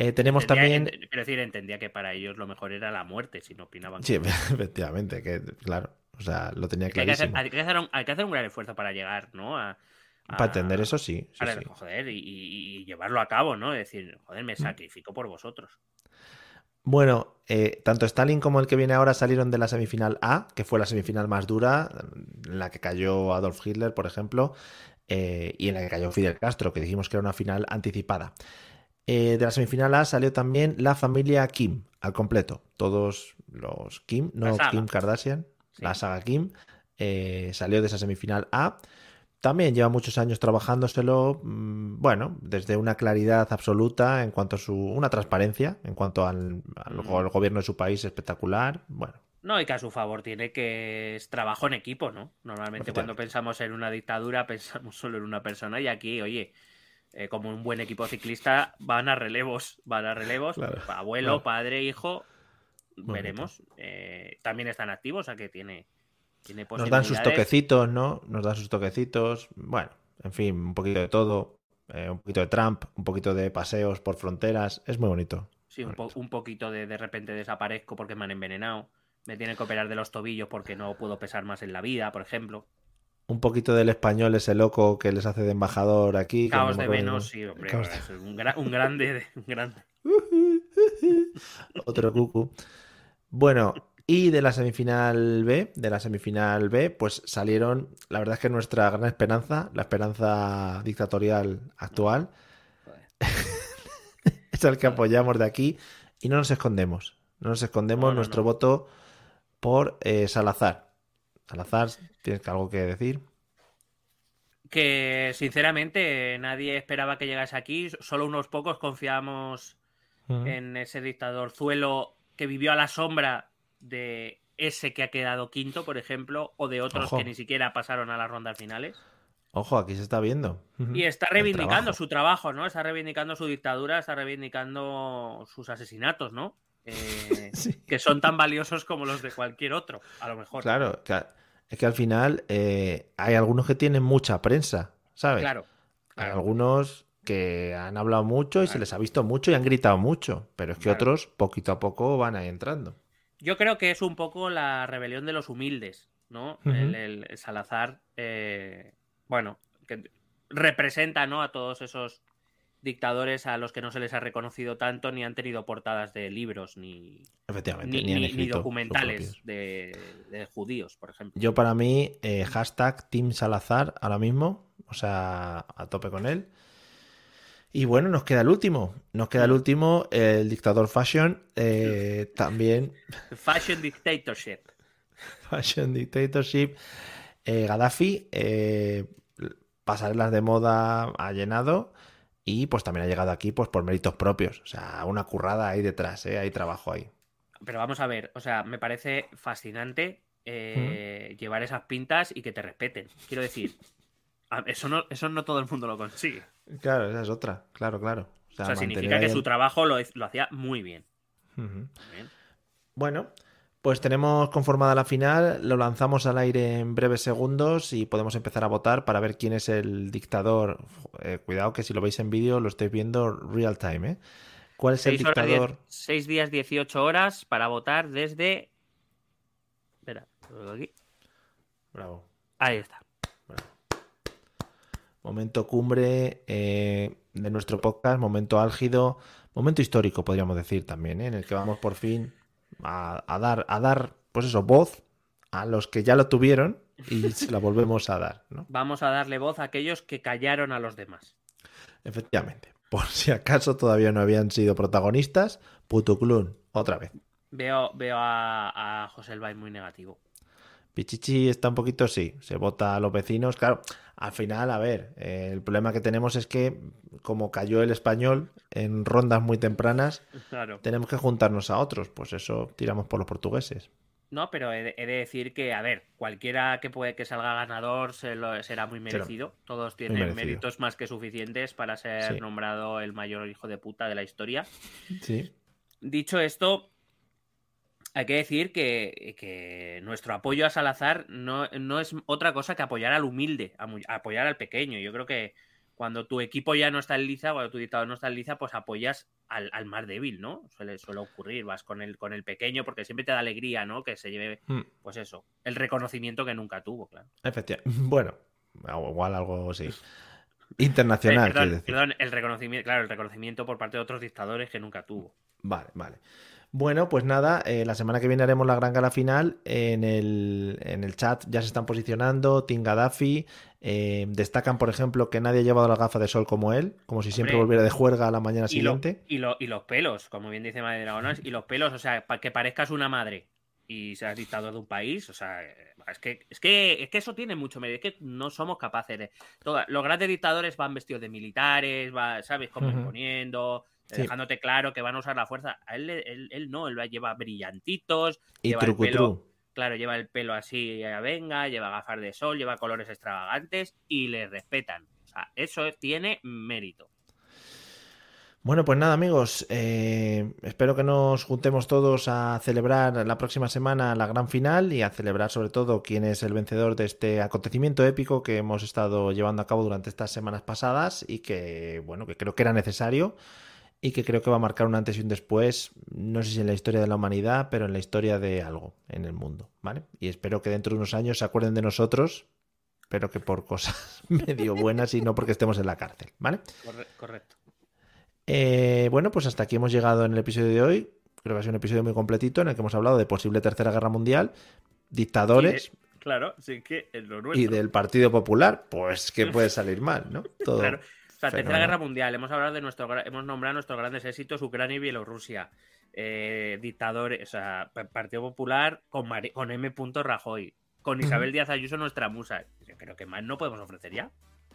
[SPEAKER 1] Eh, tenemos
[SPEAKER 2] Entendía-
[SPEAKER 1] también.
[SPEAKER 2] ent- quiero decir, entendía que para ellos lo mejor era la muerte, si no opinaban.
[SPEAKER 1] Sí, efectivamente, que claro. O sea, lo tenía
[SPEAKER 2] Que hay, que hacer, hay que hacer un, hay que hacer un gran esfuerzo para llegar, ¿no? A, a-
[SPEAKER 1] Para entender eso, sí. sí,
[SPEAKER 2] para-
[SPEAKER 1] sí.
[SPEAKER 2] joder, y, llevarlo a cabo, ¿no? Es decir, joder,
[SPEAKER 1] Mm.
[SPEAKER 2] me sacrifico por vosotros.
[SPEAKER 1] Bueno, eh, tanto Stalin como el que viene ahora salieron de la semifinal A, que fue la semifinal más dura, en la que cayó Adolf Hitler, por ejemplo, eh, y en la que cayó Fidel Castro, que dijimos que era una final anticipada. Eh, de la semifinal A salió también la familia Kim, al completo. Todos los Kim, no. Kim Kardashian,
[SPEAKER 2] Sí.
[SPEAKER 1] la saga Kim, eh, salió de esa semifinal A. También lleva muchos años trabajándoselo, mm, bueno, desde una claridad absoluta en cuanto a su, una transparencia en cuanto al, al
[SPEAKER 2] Mm.
[SPEAKER 1] al gobierno de su país espectacular. Bueno,
[SPEAKER 2] No, y que a su favor tiene que es trabajo en equipo, ¿no? Normalmente cuando pensamos en una dictadura pensamos solo en una persona y aquí, oye, eh, como un buen equipo ciclista van a relevos, van a relevos,
[SPEAKER 1] Claro,
[SPEAKER 2] abuelo,
[SPEAKER 1] claro.
[SPEAKER 2] padre, hijo,
[SPEAKER 1] Bonito.
[SPEAKER 2] veremos. Eh, también están activos, o sea que tiene, tiene
[SPEAKER 1] nos dan sus toquecitos, ¿no? Nos dan sus toquecitos. Bueno, en fin, un poquito de todo. eh, un poquito de Trump, un poquito de paseos por fronteras. Es muy bonito.
[SPEAKER 2] Sí, un, po- un poquito de de repente desaparezco porque me han envenenado. Me tienen que operar de los tobillos porque no puedo pesar más en la vida, por ejemplo.
[SPEAKER 1] Un poquito del español ese loco que les hace de embajador aquí.
[SPEAKER 2] Caos
[SPEAKER 1] no
[SPEAKER 2] de menos, sí, hombre.
[SPEAKER 1] Caos de-
[SPEAKER 2] es un, gra- un grande, de- un grande.
[SPEAKER 1] Otro cucu. Bueno, y de la semifinal B, de la semifinal B, pues salieron, la verdad es que nuestra gran esperanza, la esperanza dictatorial actual, es el que apoyamos de aquí y no nos escondemos. No nos escondemos
[SPEAKER 2] No, no,
[SPEAKER 1] nuestro voto por eh, Salazar. Salazar, ¿tienes algo que decir?
[SPEAKER 2] Que sinceramente nadie esperaba que llegase aquí. Solo unos pocos confiamos en ese dictador Zuelo que vivió a la sombra de ese que ha quedado quinto, por ejemplo, o de otros
[SPEAKER 1] Ojo.
[SPEAKER 2] que ni siquiera pasaron a las rondas finales.
[SPEAKER 1] Ojo, aquí se está viendo.
[SPEAKER 2] Y está reivindicando
[SPEAKER 1] trabajo.
[SPEAKER 2] su trabajo, ¿no? Está reivindicando su dictadura, está reivindicando sus asesinatos, ¿no? Eh,
[SPEAKER 1] Sí.
[SPEAKER 2] Que son tan valiosos como los de cualquier otro, a lo mejor.
[SPEAKER 1] Claro, es que al final eh, hay algunos que tienen mucha prensa, ¿sabes?
[SPEAKER 2] Claro.
[SPEAKER 1] Hay algunos que han hablado mucho y se les ha visto mucho y han gritado mucho, pero es que otros poquito a poco van ahí entrando.
[SPEAKER 2] Yo creo que es un poco la rebelión de los humildes, ¿no?
[SPEAKER 1] Ujú.
[SPEAKER 2] el, el- el Salazar, eh, bueno, que representa, ¿no? A todos esos dictadores a los que no se les ha reconocido tanto ni han tenido portadas de libros ni,
[SPEAKER 1] Efectivamente,
[SPEAKER 2] ni, documentales de, de judíos, por ejemplo.
[SPEAKER 1] Yo para mí, eh, hashtag Team Salazar ahora mismo, o sea, a tope con él. Y bueno, nos queda el último, nos queda el último, el dictador Fashion, eh, también
[SPEAKER 2] Fashion dictatorship.
[SPEAKER 1] Fashion Dictatorship. Eh, Gaddafi, eh, pasarelas de moda ha llenado y pues también ha llegado aquí pues por méritos propios. O sea, una currada ahí detrás, ¿eh? hay trabajo ahí.
[SPEAKER 2] Pero vamos a ver, o sea, me parece fascinante eh, llevar esas pintas y que te respeten. Quiero decir, eso no, eso no todo el mundo lo consigue.
[SPEAKER 1] Claro, esa es otra, claro, claro.
[SPEAKER 2] O sea, significa que
[SPEAKER 1] el-
[SPEAKER 2] su trabajo lo, lo hacía muy bien.
[SPEAKER 1] Ujú.
[SPEAKER 2] Bien.
[SPEAKER 1] Bueno, pues tenemos conformada la final, lo lanzamos al aire en breves segundos y podemos empezar a votar para ver quién es el dictador. Eh, cuidado que si lo veis en vídeo lo estáis viendo real time, ¿eh? ¿Cuál es el
[SPEAKER 2] Seis
[SPEAKER 1] dictador?
[SPEAKER 2] seis días, 18 horas para votar desde. Espera, ¿lo veo aquí?
[SPEAKER 1] Bravo.
[SPEAKER 2] Ahí está.
[SPEAKER 1] Momento cumbre eh, de nuestro podcast, momento álgido, momento histórico, podríamos decir también, ¿eh? en el que vamos por fin a, a dar, a dar, pues eso, voz a los que ya lo tuvieron y se la volvemos a dar, ¿no?
[SPEAKER 2] Vamos a darle voz a aquellos que callaron a los demás.
[SPEAKER 1] Efectivamente. Por si acaso todavía no habían sido protagonistas, Putuclun, otra vez.
[SPEAKER 2] Veo, veo a, a José Elbay muy negativo.
[SPEAKER 1] Pichichi está un poquito, sí, se vota a los vecinos. Claro, al final, a ver, eh, el problema que tenemos es que, como cayó el español en rondas muy tempranas,
[SPEAKER 2] Claro.
[SPEAKER 1] tenemos que juntarnos a otros. Pues eso tiramos por los portugueses.
[SPEAKER 2] No, pero he de, he de decir que, a ver, cualquiera que puede que salga ganador se lo- será muy merecido. Todos tienen
[SPEAKER 1] merecido.
[SPEAKER 2] méritos más que suficientes para ser
[SPEAKER 1] Sí.
[SPEAKER 2] nombrado el mayor hijo de puta de la historia.
[SPEAKER 1] Sí.
[SPEAKER 2] Dicho esto, hay que decir que, que nuestro apoyo a Salazar no, no, es otra cosa que apoyar al humilde, apoyar al pequeño. Yo creo que cuando tu equipo ya no está en liza, cuando tu dictador no está en liza, pues apoyas al, al más débil, ¿no? Suele, suele ocurrir, vas con el, con el pequeño porque siempre te da alegría, ¿no? Que se lleve, hmm. pues eso, el reconocimiento que nunca tuvo, claro.
[SPEAKER 1] Efectivamente. Bueno, igual algo así. Internacional.
[SPEAKER 2] Eh, perdón, el reconocimiento, claro, el reconocimiento por parte de otros dictadores que nunca tuvo.
[SPEAKER 1] Vale, vale. Bueno, pues nada, eh, la semana que viene haremos la gran gala final. En el, en el chat ya se están posicionando Tim Gaddafi. Eh, destacan, por ejemplo, que nadie ha llevado la gafa de sol como él, como si siempre volviera de juerga a la mañana siguiente.
[SPEAKER 2] y, y, los pelos, como bien dice Madre Dragonas, y los pelos, o sea, para que parezcas una madre y seas dictador de un país, o sea, es que, es que, es que eso tiene mucho mérito, es que no somos capaces de... los grandes dictadores van vestidos de militares, va, ¿sabes? Como imponiendo dejándote claro que van a usar la fuerza. A él, él, no, él lleva brillantitos,
[SPEAKER 1] y
[SPEAKER 2] lleva el pelo, claro, lleva el pelo así, venga, lleva gafas de sol, lleva colores extravagantes y le respetan. O sea, eso tiene mérito.
[SPEAKER 1] Bueno, pues nada amigos, eh, espero que nos juntemos todos a celebrar la próxima semana la gran final y a celebrar sobre todo quién es el vencedor de este acontecimiento épico que hemos estado llevando a cabo durante estas semanas pasadas y que, bueno, que creo que era necesario y que creo que va a marcar un antes y un después, no sé si en la historia de la humanidad, pero en la historia de algo en el mundo, ¿vale? Y espero que dentro de unos años se acuerden de nosotros, pero que por cosas medio buenas y no porque estemos en la cárcel, ¿vale?
[SPEAKER 2] Correcto.
[SPEAKER 1] Eh, bueno, pues hasta aquí hemos llegado en el episodio de hoy. Creo que ha sido un episodio muy completito en el que hemos hablado de posible tercera guerra mundial, dictadores.
[SPEAKER 2] claro, sí que es lo
[SPEAKER 1] Y del Partido Popular, pues que puede salir mal, ¿no?
[SPEAKER 2] Todo. O sea, Tercera Guerra Mundial, hemos hablado de nuestro, hemos nombrado nuestros grandes éxitos, Ucrania y Bielorrusia, eh, dictadores, o sea, Partido Popular con, con M. Rajoy, con Isabel Díaz Ayuso, nuestra musa. Yo creo que más no podemos ofrecer ya.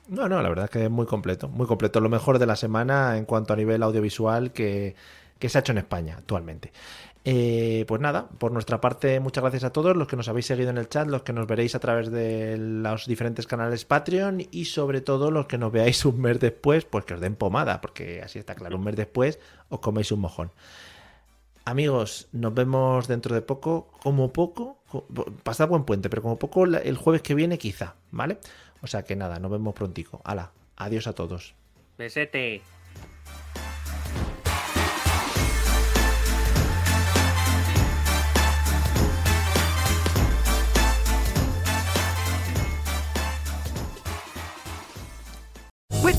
[SPEAKER 1] No, no, la verdad es que es muy completo, muy completo. Lo mejor de la semana en cuanto a nivel audiovisual que, que se ha hecho en España actualmente. Eh, pues nada, por nuestra parte, muchas gracias a todos los que nos habéis seguido en el chat, los que nos veréis a través de los diferentes canales Patreon y sobre todo los que nos veáis un mes después, pues que os den pomada, porque así está claro, un mes después os coméis un mojón. Amigos, nos vemos dentro de poco, como poco, pasad buen puente, pero como poco el jueves que viene quizá, ¿vale? O sea que nada, nos vemos prontico. Hala, adiós a todos.
[SPEAKER 2] Besete.